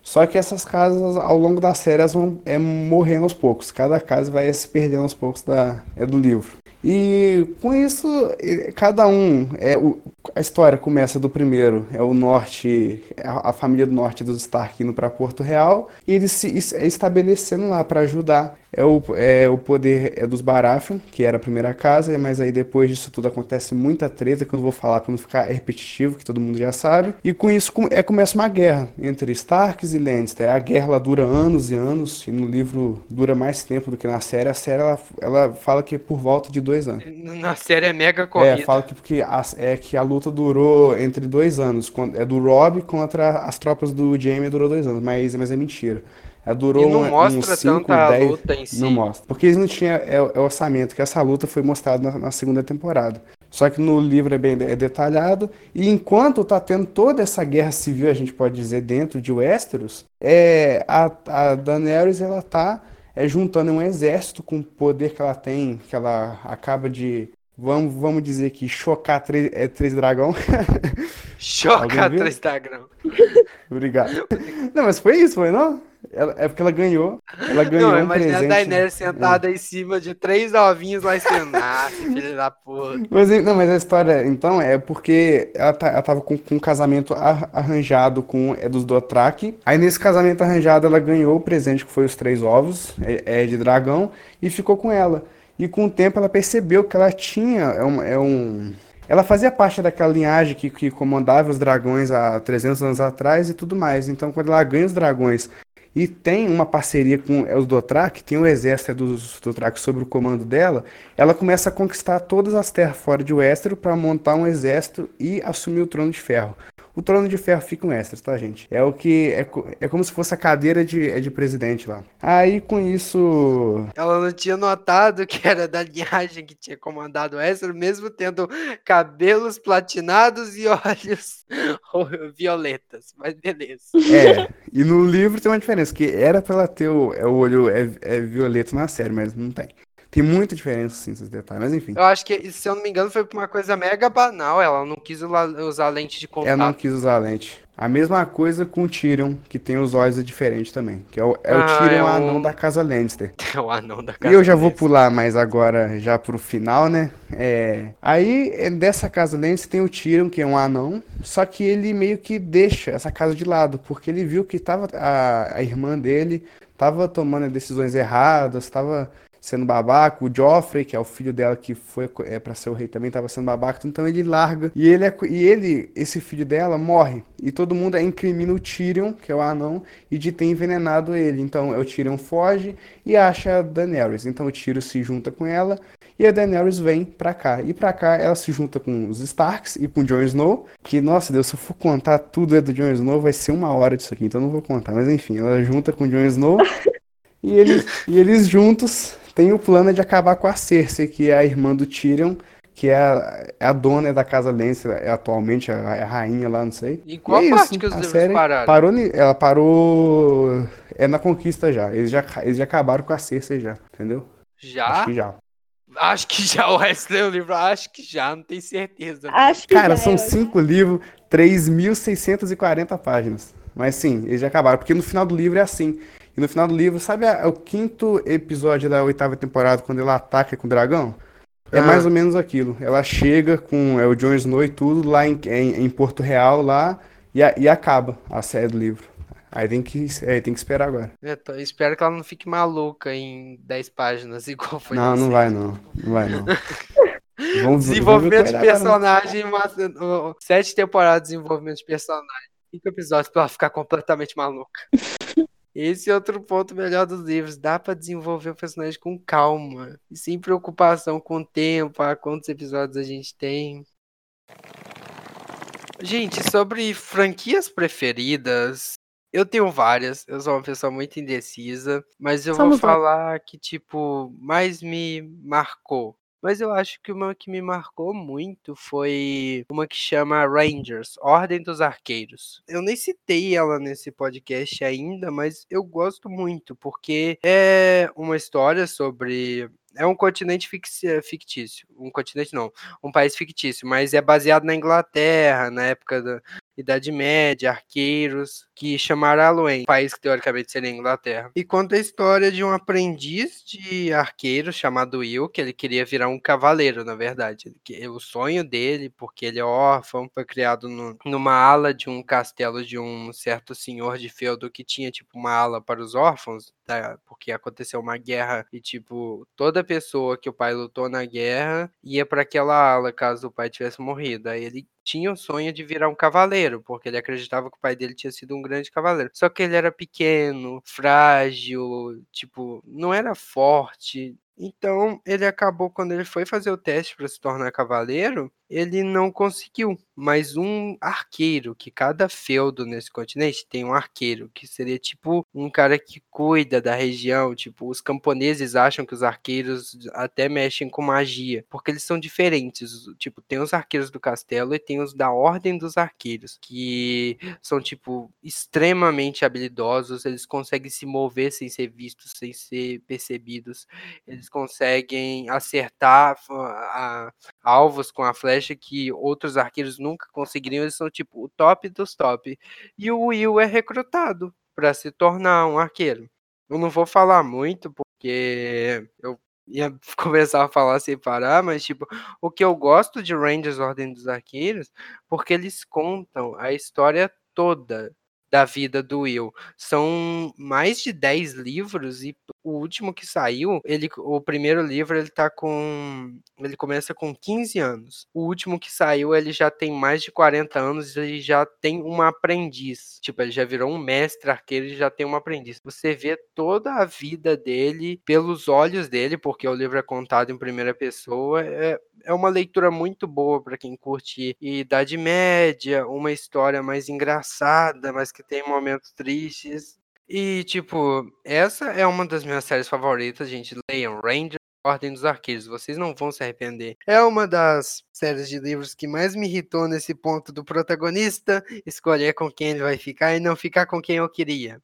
só que essas casas, ao longo da série, elas vão é, morrendo aos poucos. Cada casa vai se perdendo aos poucos da, é do livro. E com isso, cada um, é, o, a história começa do primeiro, é o norte, a, a família do norte dos Stark indo para Porto Real, e eles se estabelecendo lá para ajudar é o, é o poder é dos Baratheon, que era a primeira casa, mas aí depois disso tudo acontece muita treta, que eu não vou falar para não ficar repetitivo, que todo mundo já sabe. E com isso é, começa uma guerra entre Starks e Lannister. A guerra dura anos e anos, e no livro dura mais tempo do que na série. A série ela, ela fala que é por volta de dois anos. Na série é mega corrida. É, fala que, porque a, é que a luta durou entre dois anos. É do Rob contra as tropas do Jaime durou dois anos, mas, mas é mentira. Ela durou e não mostra uns 5, tanta 10, luta em si. Não mostra. Porque eles não tinham é, é orçamento, que essa luta foi mostrada na, na, segunda temporada. Só que no livro é bem é detalhado. E enquanto tá tendo toda essa guerra civil, a gente pode dizer, dentro de Westeros, é, a, a Daenerys ela tá é, juntando um exército com o poder que ela tem, que ela acaba de Vamos, vamos dizer que chocar três, é, três dragão. Chocar três dragão. Obrigado. Não, mas foi isso, foi não? Ela, é porque ela ganhou. Ela ganhou não, um imagina presente. a Daenerys sentada é. em cima de três novinhos lá esperando. Ah, filha da porra. Mas, não, mas a história, então, é porque ela, tá, ela tava com, com um casamento arranjado com é dos Dothraki. Aí nesse casamento arranjado ela ganhou o presente que foi os três ovos é, é de dragão e ficou com ela. E com o tempo ela percebeu que ela tinha é um, é um ela fazia parte daquela linhagem que, que comandava os dragões há 300 anos atrás e tudo mais. Então, quando ela ganha os dragões e tem uma parceria com os Dothraki, tem o exército dos Dothraki sob o comando dela, ela começa a conquistar todas as terras fora de Westeros para montar um exército e assumir o trono de ferro. O trono de ferro fica um extras, tá, gente? É o que. É, é como se fosse a cadeira de, é de presidente lá. Aí com isso. Ela não tinha notado que era da linhagem que tinha comandado o extra, mesmo tendo cabelos platinados e olhos violetas. Mas beleza. É, e no livro tem uma diferença, que era pra ela ter o, é, o olho é, é violeta na série, mas não tem. Tem muita diferença, sim, esses detalhes, mas enfim. Eu acho que, se eu não me engano, foi por uma coisa mega banal. Ela não quis usar lente de contato. Ela não quis usar lente. A mesma coisa com o Tyrion, que tem os olhos diferentes também. Que é o, é ah, o Tyrion é o... anão da casa Lannister. É o anão da casa E eu já vou pular mais agora, já pro final, né? É... Aí, é, dessa casa Lannister tem o Tyrion, que é um anão. Só que ele meio que deixa essa casa de lado, porque ele viu que tava a, a irmã dele tava tomando decisões erradas, tava sendo babaca, o Joffrey, que é o filho dela que foi é, para ser o rei também, estava sendo babaca, então ele larga e ele é, e ele, esse filho dela morre e todo mundo incrimina o Tyrion, que é o anão, e de ter envenenado ele. Então o Tyrion foge e acha a Daenerys. Então o Tyrion se junta com ela e a Daenerys vem pra cá. E pra cá ela se junta com os Starks e com o Jon Snow. Que, nossa Deus, se eu for contar tudo é do Jon Snow, vai ser uma hora disso aqui, então não vou contar. Mas enfim, ela junta com o Jon Snow. e, eles, e eles juntos tem o plano de acabar com a Cersei, que é a irmã do Tyrion, que é a, é a dona da casa Lannister, é atualmente a, a, rainha lá, não sei. Em qual é parte isso, que os livros pararam? Parou, ela parou é na conquista já. Eles já eles já acabaram com a Cersei já, entendeu? Já? Acho que já. Acho que já o resto do livro, acho que já, não tenho certeza. Acho que Cara, já, são cinco livros, 3.640 páginas. Mas sim, eles já acabaram, porque no final do livro é assim. E no final do livro, sabe a, o quinto episódio da oitava temporada, quando ela ataca com o dragão? É ah. mais ou menos aquilo. Ela chega com é, o Jon Snow e tudo lá em, em, em Porto Real lá e, a, e, acaba a série do livro. Aí tem que, é, tem que esperar agora. Eu tô, espero que ela não fique maluca em 10 páginas, igual foi. Não, não vai não. Não vai não. vamos, desenvolvimento vamos de personagem, uma, sete temporadas de desenvolvimento de personagem. Cinco episódios pra ela ficar completamente maluca. Esse é outro ponto melhor dos livros. Dá para desenvolver o personagem com calma e sem preocupação com o tempo, a quantos episódios a gente tem. Gente, sobre franquias preferidas, eu tenho várias. Eu sou uma pessoa muito indecisa, mas eu Somos vou falar que tipo mais me marcou. Mas eu acho que uma que me marcou muito foi uma que chama Rangers, Ordem dos Arqueiros. Eu nem citei ela nesse podcast ainda, mas eu gosto muito, porque é uma história sobre é um continente fictício. Um continente não, um país fictício, mas é baseado na Inglaterra, na época da, Idade Média, arqueiros, que chamaram Aluen, país que teoricamente seria a Inglaterra. E conta a história de um aprendiz de arqueiro chamado Will, que ele queria virar um cavaleiro, na verdade. O sonho dele, porque ele é órfão, foi criado no, numa ala de um castelo de um certo senhor de feudo que tinha tipo uma ala para os órfãos, porque aconteceu uma guerra e tipo toda pessoa que o pai lutou na guerra ia para aquela ala caso o pai tivesse morrido. Aí ele tinha o sonho de virar um cavaleiro, porque ele acreditava que o pai dele tinha sido um grande cavaleiro. Só que ele era pequeno, frágil, tipo, não era forte. Então, ele acabou quando ele foi fazer o teste para se tornar cavaleiro, ele não conseguiu. Mas um arqueiro, que cada feudo nesse continente tem um arqueiro, que seria tipo um cara que cuida da região. Tipo, os camponeses acham que os arqueiros até mexem com magia, porque eles são diferentes. Tipo, tem os arqueiros do castelo e tem os da Ordem dos Arqueiros, que são, tipo, extremamente habilidosos. Eles conseguem se mover sem ser vistos, sem ser percebidos. Eles conseguem acertar a, a alvos com a flecha que outros arqueiros nunca conseguiriam, eles são tipo o top dos top. E o Will é recrutado para se tornar um arqueiro. Eu não vou falar muito porque eu ia começar a falar sem parar, mas tipo, o que eu gosto de Rangers Ordem dos Arqueiros, porque eles contam a história toda da vida do Will. São mais de 10 livros e o último que saiu, ele o primeiro livro ele tá com ele começa com 15 anos. O último que saiu, ele já tem mais de 40 anos e já tem uma aprendiz. Tipo, ele já virou um mestre arqueiro e já tem uma aprendiz. Você vê toda a vida dele pelos olhos dele, porque o livro é contado em primeira pessoa. É, é uma leitura muito boa para quem curte Idade Média, uma história mais engraçada, mas que tem momentos tristes. E, tipo, essa é uma das minhas séries favoritas, gente. Leiam Ranger. Ordem dos Arqueiros, vocês não vão se arrepender. É uma das séries de livros que mais me irritou nesse ponto do protagonista escolher com quem ele vai ficar e não ficar com quem eu queria.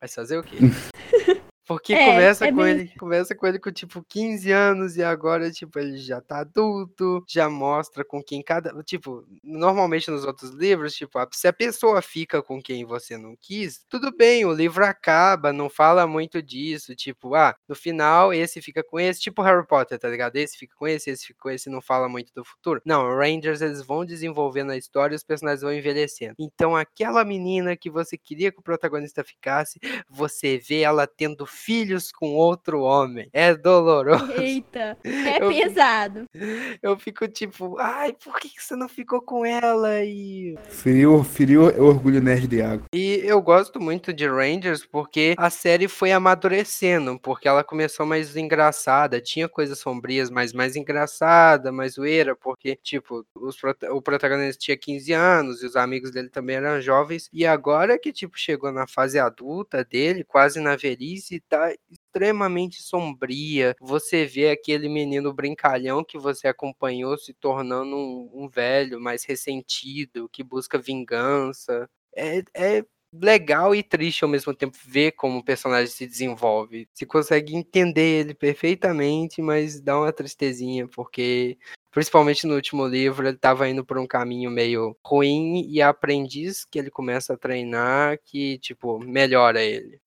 Vai fazer o quê? Porque é, começa é com bem... ele, começa com ele com tipo 15 anos e agora tipo ele já tá adulto, já mostra com quem cada, tipo, normalmente nos outros livros, tipo, se a pessoa fica com quem você não quis, tudo bem, o livro acaba, não fala muito disso, tipo, ah, no final esse fica com esse, tipo Harry Potter, tá ligado? Esse fica com esse, esse fica com esse, não fala muito do futuro. Não, Rangers eles vão desenvolvendo a história e os personagens vão envelhecendo. Então aquela menina que você queria que o protagonista ficasse, você vê ela tendo filhos com outro homem. É doloroso. Eita, é eu pesado. Fico, eu fico tipo, ai, por que você não ficou com ela? E... Feriu, feriu o orgulho nerd de água. E eu gosto muito de Rangers porque a série foi amadurecendo, porque ela começou mais engraçada, tinha coisas sombrias, mas mais engraçada, mais zoeira, porque, tipo, os, o protagonista tinha 15 anos e os amigos dele também eram jovens, e agora que, tipo, chegou na fase adulta dele, quase na velhice, tá extremamente sombria. Você vê aquele menino brincalhão que você acompanhou se tornando um, um velho mais ressentido, que busca vingança. É, é legal e triste ao mesmo tempo ver como o personagem se desenvolve. Se consegue entender ele perfeitamente, mas dá uma tristezinha, porque principalmente no último livro ele estava indo por um caminho meio ruim e a aprendiz que ele começa a treinar que tipo melhora ele.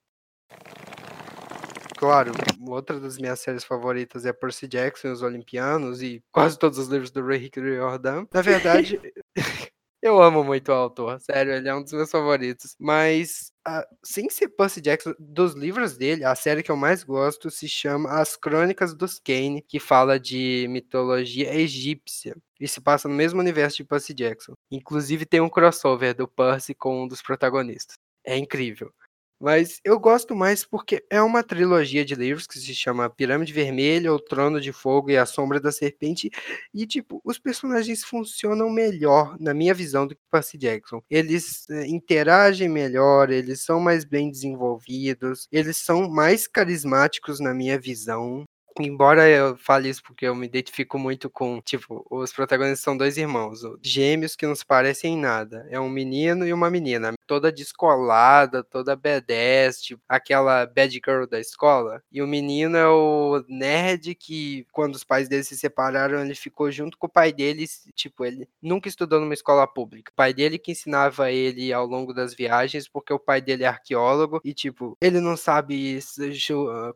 Claro, outra das minhas séries favoritas é Percy Jackson e os Olimpianos e quase todos os livros do Rick Riordan. Na verdade, eu amo muito o autor, sério, ele é um dos meus favoritos. Mas, uh, sem ser Percy Jackson, dos livros dele, a série que eu mais gosto se chama As Crônicas dos Kane, que fala de mitologia egípcia. E se passa no mesmo universo de Percy Jackson. Inclusive tem um crossover do Percy com um dos protagonistas. É incrível. Mas eu gosto mais porque é uma trilogia de livros que se chama Pirâmide Vermelha, O Trono de Fogo e A Sombra da Serpente. E, tipo, os personagens funcionam melhor, na minha visão, do que Percy Jackson. Eles é, interagem melhor, eles são mais bem desenvolvidos, eles são mais carismáticos, na minha visão. Embora eu fale isso porque eu me identifico muito com, tipo, os protagonistas são dois irmãos, gêmeos que não se parecem em nada. É um menino e uma menina. Toda descolada, toda badass, tipo, aquela bad girl da escola. E o menino é o nerd que, quando os pais dele se separaram, ele ficou junto com o pai dele, tipo, ele nunca estudou numa escola pública. O pai dele que ensinava ele ao longo das viagens, porque o pai dele é arqueólogo e, tipo, ele não sabe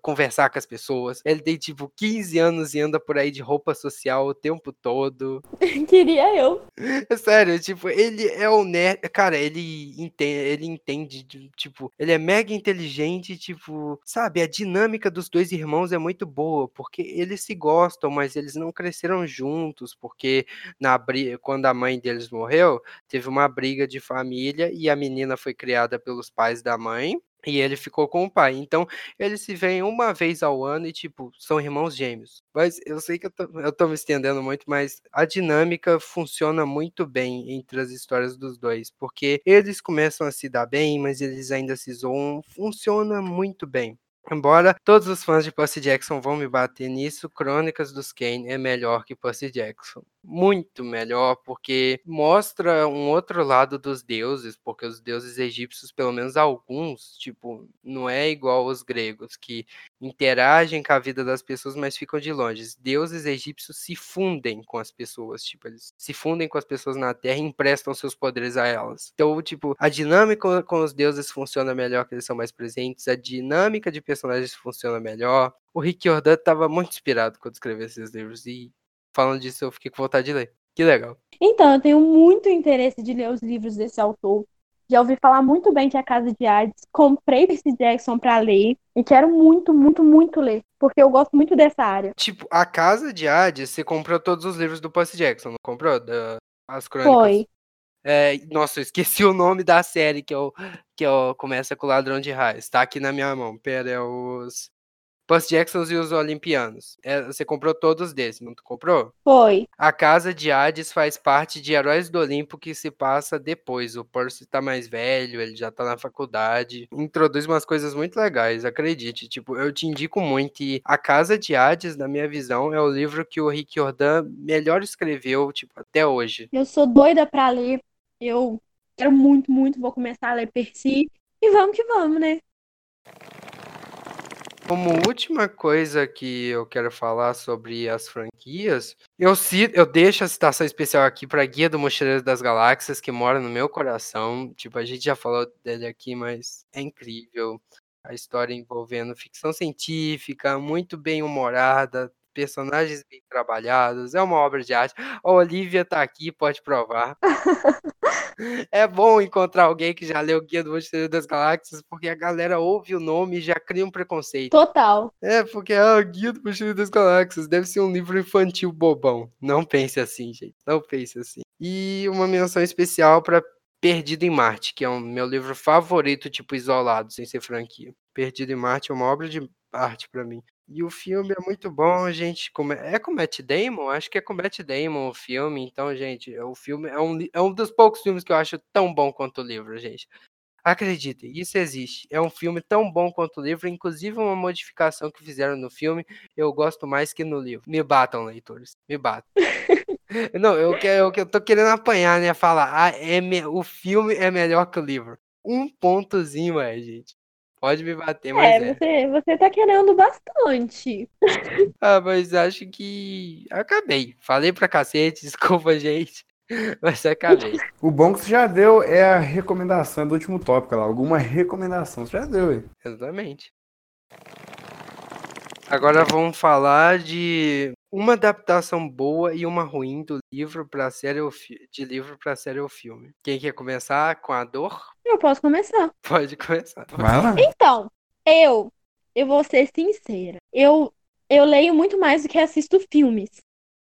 conversar com as pessoas. Ele tem, tipo, 15 anos e anda por aí de roupa social o tempo todo. Queria eu. Sério, tipo, ele é o nerd. Cara, ele entende, ele entende, tipo, ele é mega inteligente, tipo, sabe, a dinâmica dos dois irmãos é muito boa, porque eles se gostam, mas eles não cresceram juntos, porque na quando a mãe deles morreu, teve uma briga de família e a menina foi criada pelos pais da mãe. E ele ficou com o pai. Então, eles se veem uma vez ao ano e, tipo, são irmãos gêmeos. Mas eu sei que eu tô, eu tô me estendendo muito, mas a dinâmica funciona muito bem entre as histórias dos dois. Porque eles começam a se dar bem, mas eles ainda se zoam. Funciona muito bem. Embora todos os fãs de Percy Jackson vão me bater nisso, Crônicas dos Kane é melhor que Percy Jackson. Muito melhor, porque mostra um outro lado dos deuses, porque os deuses egípcios, pelo menos alguns, tipo, não é igual aos gregos, que interagem com a vida das pessoas, mas ficam de longe. Deuses egípcios se fundem com as pessoas, tipo, eles se fundem com as pessoas na Terra e emprestam seus poderes a elas. Então, tipo, a dinâmica com os deuses funciona melhor, que eles são mais presentes, a dinâmica de personagens funciona melhor. O Rick Jordan estava muito inspirado quando escreveu esses livros e falando disso eu fiquei com vontade de ler. Que legal. Então, eu tenho muito interesse de ler os livros desse autor. Já ouvi falar muito bem de A Casa de Hades. Comprei Percy Jackson para ler e quero muito, muito, muito ler, porque eu gosto muito dessa área. Tipo, A Casa de Hades, você comprou todos os livros do Percy Jackson, não comprou? Da, as crônicas? Foi. É, nossa, eu esqueci o nome da série que eu, que eu começa com o Ladrão de Raios. Tá aqui na minha mão. Pera, é os Percy Jacksons e os Olimpianos. É, você comprou todos desses, não comprou? Foi. A Casa de Hades faz parte de Heróis do Olimpo que se passa depois. O Percy tá mais velho, ele já tá na faculdade. Introduz umas coisas muito legais, acredite. Tipo, eu te indico muito. E A Casa de Hades, na minha visão, é o livro que o Rick Jordan melhor escreveu, tipo, até hoje. Eu sou doida pra ler. Eu quero muito, muito. Vou começar a ler Percy. E vamos que vamos, né? Como última coisa que eu quero falar sobre as franquias, eu, cito, eu deixo a citação especial aqui para Guia do Mochileiro das Galáxias, que mora no meu coração. Tipo, a gente já falou dele aqui, mas é incrível. A história envolvendo ficção científica, muito bem humorada, personagens bem trabalhados, é uma obra de arte. A Olivia tá aqui, pode provar. é bom encontrar alguém que já leu o Guia do Mochileiro das Galáxias, porque a galera ouve o nome e já cria um preconceito. Total. É, porque ah, o Guia do Mochileiro das Galáxias deve ser um livro infantil bobão. Não pense assim, gente. Não pense assim. E uma menção especial para Perdido em Marte, que é o meu livro favorito, tipo isolado, sem ser franquia. Perdido em Marte é uma obra de arte para mim. E o filme é muito bom, gente. É com Matt Damon? Acho que é com Matt Damon o filme. Então, gente, o filme é um, é um dos poucos filmes que eu acho tão bom quanto o livro, gente. Acreditem, isso existe. É um filme tão bom quanto o livro, inclusive uma modificação que fizeram no filme, eu gosto mais que no livro. Me batam, leitores. Me batam. Não, eu, eu, eu tô querendo apanhar, né? Falar, ah, é me... o filme é melhor que o livro. Um pontozinho é, gente. Pode me bater, mas é. É, você, você tá querendo bastante. Ah, mas acho que acabei. Falei pra cacete, desculpa, gente. Mas acabei. O bom que você já deu é a recomendação do último tópico lá. Alguma recomendação você já deu, hein? Exatamente. Agora vamos falar de uma adaptação boa e uma ruim do livro para série ou de livro para série ou filme. Quem quer começar com a dor? Eu posso começar. Pode começar. Vai lá. Então, eu, eu vou ser sincera. Eu, eu leio muito mais do que assisto filmes.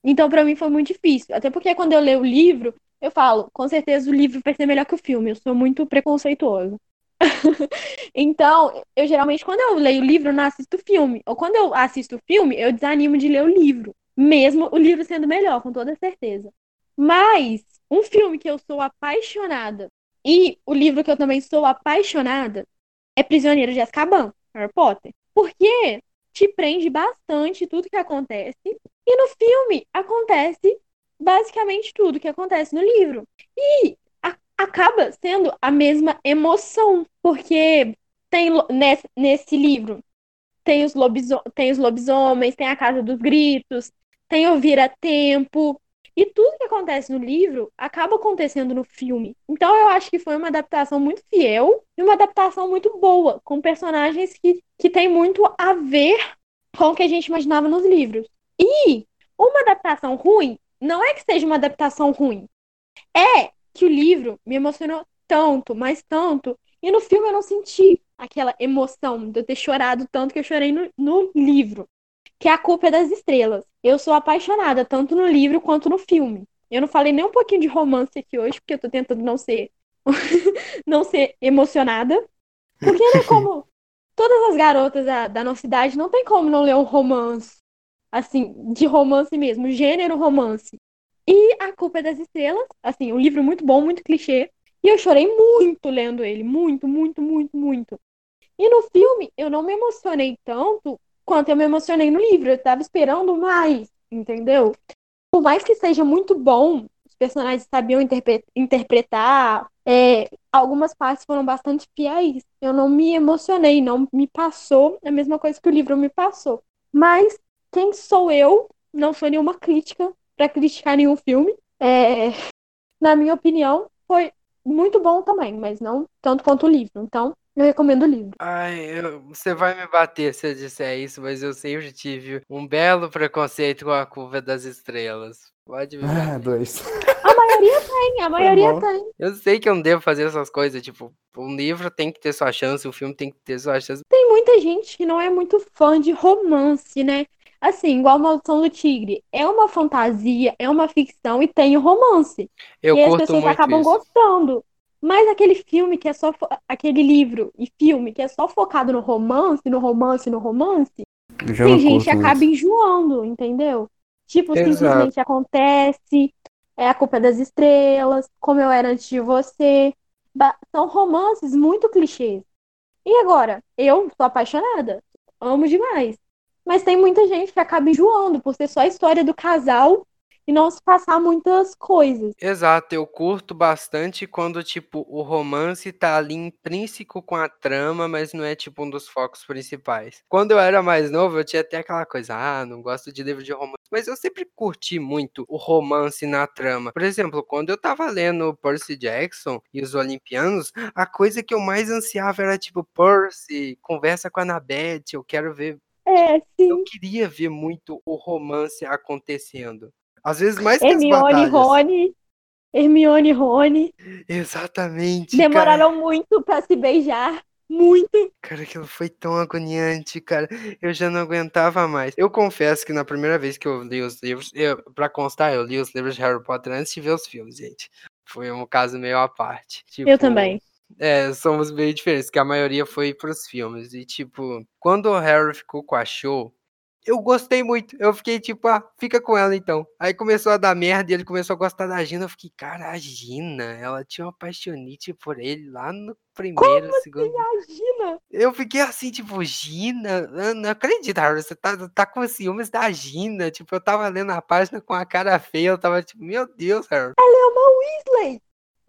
Então, para mim foi muito difícil. Até porque quando eu leio o livro, eu falo, com certeza o livro vai ser melhor que o filme. Eu sou muito preconceituosa. então, eu geralmente, quando eu leio o livro, eu não assisto filme. Ou quando eu assisto filme, eu desanimo de ler o livro. Mesmo o livro sendo melhor, com toda certeza. Mas, um filme que eu sou apaixonada e o livro que eu também sou apaixonada é Prisioneiro de Azkaban, Harry Potter. Porque te prende bastante tudo que acontece. E no filme acontece basicamente tudo que acontece no livro. E acaba sendo a mesma emoção, porque tem nesse, nesse livro tem os, tem os lobisomens, tem a Casa dos Gritos, tem o Vira Tempo, e tudo que acontece no livro acaba acontecendo no filme. Então eu acho que foi uma adaptação muito fiel e uma adaptação muito boa, com personagens que, que tem muito a ver com o que a gente imaginava nos livros. E uma adaptação ruim não é que seja uma adaptação ruim, é que o livro me emocionou tanto, mas tanto, e no filme eu não senti aquela emoção de eu ter chorado tanto que eu chorei no, no livro que é A Culpa é das Estrelas. Eu sou apaixonada tanto no livro quanto no filme. Eu não falei nem um pouquinho de romance aqui hoje, porque eu tô tentando não ser não ser emocionada. Porque é como todas as garotas da, da nossa idade não tem como não ler um romance. Assim, de romance mesmo, gênero romance. E A Culpa é das Estrelas, assim, um livro muito bom, muito clichê. E eu chorei muito lendo ele, muito, muito, muito, muito. E no filme eu não me emocionei tanto quanto eu me emocionei no livro. Eu tava esperando mais, entendeu? Por mais que seja muito bom, os personagens sabiam interpre interpretar, é, algumas partes foram bastante fiéis. Eu não me emocionei, não me passou a mesma coisa que o livro me passou. Mas quem sou eu? Não sou nenhuma crítica para criticar nenhum filme. É, na minha opinião, foi muito bom também, mas não tanto quanto o livro. Então, eu recomendo o livro. Ai, eu, você vai me bater se eu disser isso, mas eu sempre tive um belo preconceito com a curva das estrelas. Pode me Ah, dois. A maioria tem, a maioria tem. Eu sei que eu não devo fazer essas coisas, tipo, um livro tem que ter sua chance, o um filme tem que ter sua chance. Tem muita gente que não é muito fã de romance, né? Assim, igual Maldição do Tigre. É uma fantasia, é uma ficção e tem o romance. Eu e curto as pessoas muito acabam isso. gostando. Mas aquele filme que é só. fo- Aquele livro e filme que é só focado no romance, no romance, no romance, tem gente que acaba enjoando, entendeu? Tipo, Exato. simplesmente acontece, é a culpa das estrelas, como eu era antes de você. Ba- São romances muito clichês. E agora, eu sou apaixonada, amo demais. Mas tem muita gente que acaba enjoando por ser só a história do casal e não se passar muitas coisas. Exato, eu curto bastante quando, tipo, o romance tá ali intrínseco com a trama, mas não é, tipo, um dos focos principais. Quando eu era mais novo, eu tinha até aquela coisa, ah, não gosto de livro de romance. Mas eu sempre curti muito o romance na trama. Por exemplo, quando eu tava lendo Percy Jackson e os Olimpianos, a coisa que eu mais ansiava era, tipo, Percy, conversa com a Annabeth, eu quero ver É, sim. eu queria ver muito o romance acontecendo. Às vezes mais que as Hermione, batalhas. Rony. Hermione, Rony. Exatamente, cara. Demoraram muito pra se beijar. Muito. Cara, aquilo foi tão agoniante, cara. Eu já não aguentava mais. Eu confesso que na primeira vez que eu li os livros, eu, pra constar, eu li os livros de Harry Potter antes de ver os filmes, gente. Foi um caso meio à parte. Eu Tipo, também. É, somos meio diferentes, que a maioria foi pros filmes. E, tipo, quando o Harry ficou com a Cho, eu gostei muito. Eu fiquei tipo, ah, fica com ela então. Aí começou a dar merda e ele começou a gostar da Gina. Eu fiquei, cara, a Gina, ela tinha uma paixonite por ele lá no primeiro, segundo. Imagina. Eu fiquei assim, tipo, Gina, eu não acredito, Harry, você tá, tá com ciúmes da Gina. Tipo, eu tava lendo a página com a cara feia, eu tava tipo, meu Deus, Harry. Ela é uma Weasley.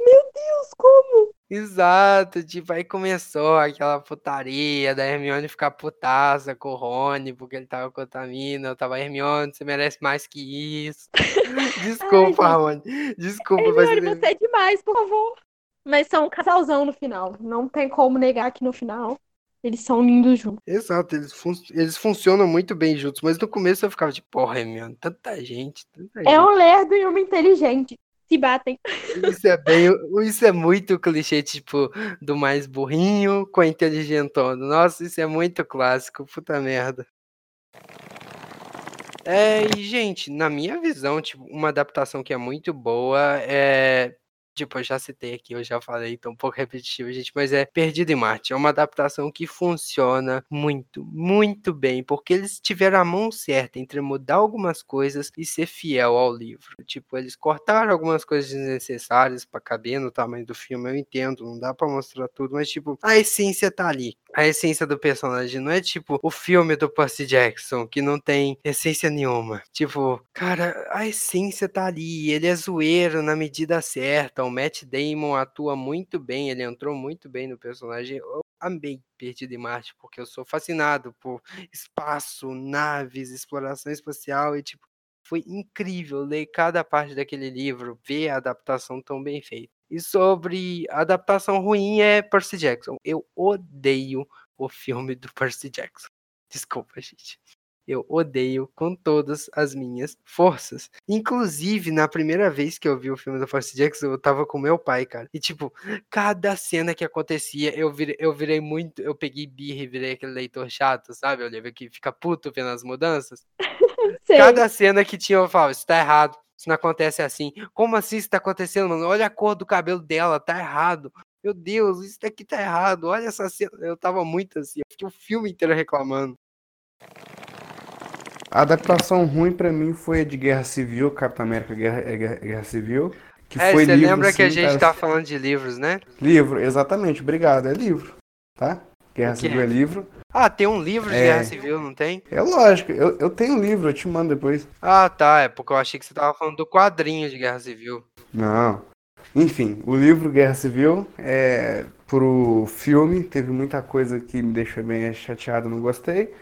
Meu Deus, como? Exato, tipo, aí começou aquela putaria da Hermione ficar putaça com o Rony, porque ele tava com outra mina, eu tava, Hermione, você merece mais que isso. Desculpa, Ai, Rony, desculpa. Hermione, você é demais, por favor. Mas são um casalzão no final. Não tem como negar que no final eles são lindos juntos. Exato, eles, fun eles funcionam muito bem juntos, mas no começo eu ficava tipo, porra, Hermione, tanta gente, tanta É gente. um lerdo e uma inteligente. Se batem. Isso é bem, isso é muito clichê, tipo, do mais burrinho com a inteligentona. Nossa, isso é muito clássico, puta merda. É, e gente, na minha visão, tipo, uma adaptação que é muito boa é. Tipo, eu já citei aqui, eu já falei, então um pouco repetitivo, gente, mas é Perdido em Marte. É uma adaptação que funciona muito, muito bem, porque eles tiveram a mão certa entre mudar algumas coisas e ser fiel ao livro. Tipo, eles cortaram algumas coisas desnecessárias pra caber no tamanho do filme, eu entendo, não dá pra mostrar tudo, mas tipo, a essência tá ali. A essência do personagem. Não é tipo o filme do Percy Jackson, que não tem essência nenhuma. Tipo, cara, a essência tá ali. Ele é zoeiro na medida certa. O Matt Damon atua muito bem, ele entrou muito bem no personagem. Eu amei Perdido em Marte, porque eu sou fascinado por espaço, naves, exploração espacial e, tipo, foi incrível ler cada parte daquele livro, ver a adaptação tão bem feita. E sobre adaptação ruim é Percy Jackson. Eu odeio o filme do Percy Jackson. Desculpa, gente. Eu odeio com todas as minhas forças. Inclusive, na primeira vez que eu vi o filme do Percy Jackson, eu tava com meu pai, cara. E, tipo, cada cena que acontecia, eu virei, eu virei muito. Eu peguei birra e virei aquele leitor chato, sabe, Olivia? Que fica puto vendo as mudanças. Sei. Cada cena que tinha, eu falava, isso tá errado. Isso não acontece assim. Como assim isso tá acontecendo, mano? Olha a cor do cabelo dela, tá errado. Meu Deus, isso daqui tá errado. Olha essa cena. Eu tava muito assim. Eu fiquei o filme inteiro reclamando. A adaptação ruim pra mim foi a de Guerra Civil, Capitão América Guerra, é Guerra, Guerra Civil. Que é, foi você livro, lembra que a assim, gente cara, tá falando de livros, né? Livro, exatamente, obrigado, é livro, tá? Guerra? Civil é livro. Ah, tem um livro de É. Guerra Civil, não tem? É lógico, eu, eu tenho um livro, eu te mando depois. Ah, tá. É porque eu achei que você tava falando do quadrinho de Guerra Civil. Não. Enfim, o livro Guerra Civil, é, pro filme, teve muita coisa que me deixou bem chateado, não gostei.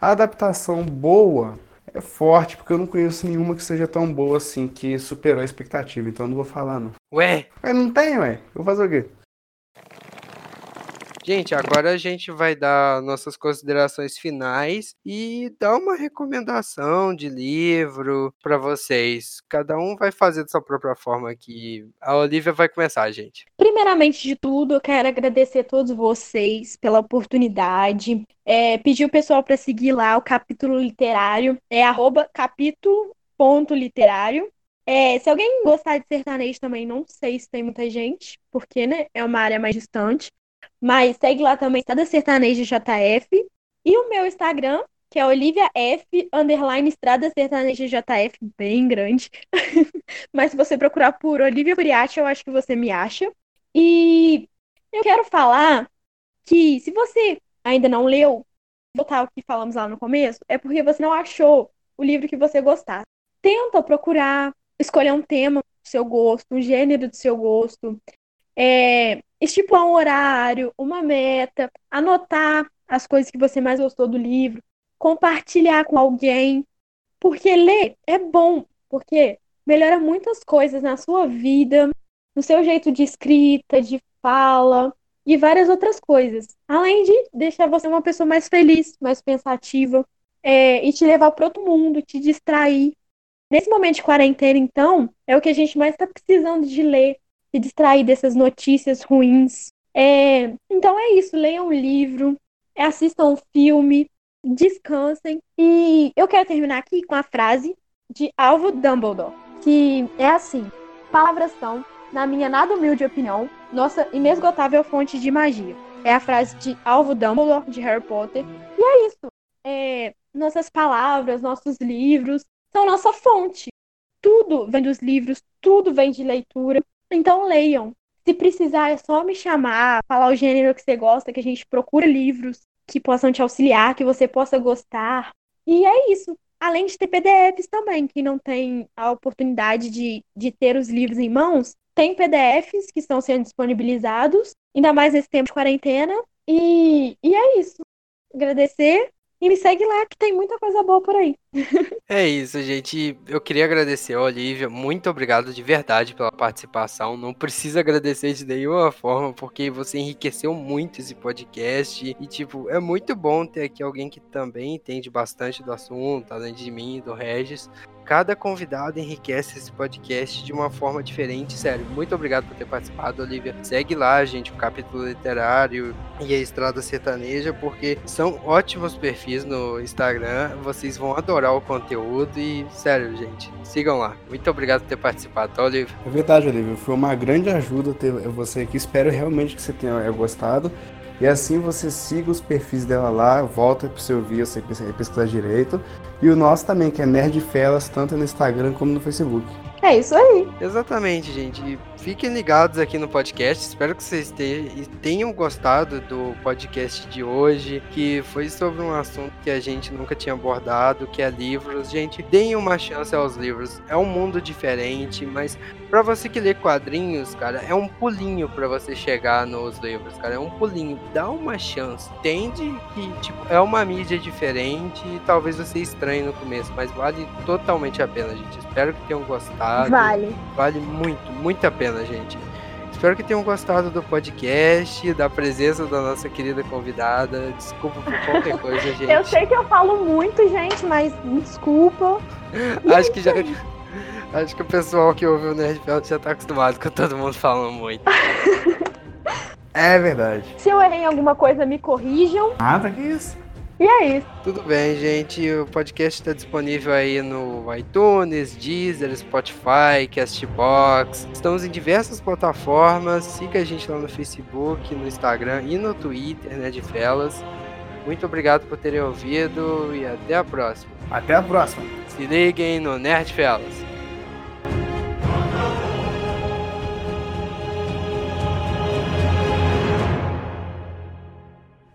A adaptação boa é forte, porque eu não conheço nenhuma que seja tão boa assim, que superou a expectativa, então eu não vou falar não. Ué, Mas não tem, ué. Eu vou fazer o quê? Gente, agora a gente vai dar nossas considerações finais e dar uma recomendação de livro pra vocês. Cada um vai fazer de sua própria forma aqui. A Olivia vai começar, gente. Primeiramente de tudo, eu quero agradecer a todos vocês pela oportunidade. É, pedir o pessoal para seguir lá o capítulo literário, é arroba capítulo.literário. É, se alguém gostar de sertanejo também, não sei se tem muita gente, porque né, é uma área mais distante. Mas segue lá também Estrada Sertaneja JF. E o meu Instagram, que é Olivia F, underline Estrada Sertaneja JF, bem grande. Mas se você procurar por Olivia Curiati, eu acho que você me acha. E eu quero falar que se você ainda não leu, botar o que falamos lá no começo, é porque você não achou o livro que você gostar. Tenta procurar, escolher um tema do seu gosto, um gênero do seu gosto, é, estipular um horário, uma meta, anotar as coisas que você mais gostou do livro, compartilhar com alguém, porque ler é bom, porque melhora muitas coisas na sua vida, no seu jeito de escrita, de fala e várias outras coisas. Além de deixar você uma pessoa mais feliz, mais pensativa, é, e te levar para outro mundo, te distrair. Nesse momento de quarentena, então, é o que a gente mais está precisando de ler, se distrair dessas notícias ruins. É, então é isso, leiam um livro, assistam um filme, descansem. E eu quero terminar aqui com a frase de Alvo Dumbledore, que é assim: palavras são, na minha nada humilde opinião, nossa inesgotável fonte de magia. É a frase de Alvo Dumbledore, de Harry Potter. E é isso. É, nossas palavras, nossos livros são nossa fonte. Tudo vem dos livros, tudo vem de leitura. Então leiam. Se precisar, é só me chamar, falar o gênero que você gosta, que a gente procura livros que possam te auxiliar, que você possa gostar. E é isso. Além de ter PDFs também, quem não tem a oportunidade de, de ter os livros em mãos, tem PDFs que estão sendo disponibilizados, ainda mais nesse tempo de quarentena. E, e é isso. Agradecer e me segue lá que tem muita coisa boa por aí. É isso, gente. Eu queria agradecer a Olivia. Muito obrigado de verdade pela participação. Não precisa agradecer de nenhuma forma, porque você enriqueceu muito esse podcast. E, tipo, é muito bom ter aqui alguém que também entende bastante do assunto, além de mim e do Regis. Cada convidado enriquece esse podcast de uma forma diferente, sério. Muito obrigado por ter participado, Olivia. Segue lá, gente, o capítulo literário e a Estrada Sertaneja, porque são ótimos perfis no Instagram. Vocês vão adorar o conteúdo e, sério, gente, sigam lá. Muito obrigado por ter participado, tá, Olivia? É verdade, Olivia. Foi uma grande ajuda ter você aqui. Espero realmente que você tenha gostado. E assim você siga os perfis dela lá, volta pro seu vídeo, você pesquisar direito. E o nosso também, que é Nerd Felas, tanto no Instagram como no Facebook. É isso aí. Exatamente, gente. Fiquem ligados aqui no podcast. Espero que vocês tenham gostado do podcast de hoje, que foi sobre um assunto que a gente nunca tinha abordado, que é livros. Gente, deem uma chance aos livros. É um mundo diferente, mas para você que lê quadrinhos, cara, é um pulinho para você chegar nos livros, cara. É um pulinho. Dá uma chance. Entende que, tipo, é uma mídia diferente e talvez você estranhe no começo, mas vale totalmente a pena, gente. Espero que tenham gostado. Vale. Vale muito, muito a pena, gente. Espero que tenham gostado do podcast, da presença da nossa querida convidada. Desculpa por qualquer coisa, gente. Eu sei que eu falo muito, gente, mas desculpa. Acho que já. Acho que o pessoal que ouve o Nerdfeld já tá acostumado com todo mundo falando muito. é verdade. Se eu errei em alguma coisa, me corrijam. Nada que isso. E é isso. Tudo bem, gente. O podcast está disponível aí no iTunes, Deezer, Spotify, Castbox. Estamos em diversas plataformas. Siga a gente lá no Facebook, no Instagram e no Twitter, né, de Felas. Muito obrigado por terem ouvido e até a próxima. Até a próxima. Se liguem no Nerd Felas.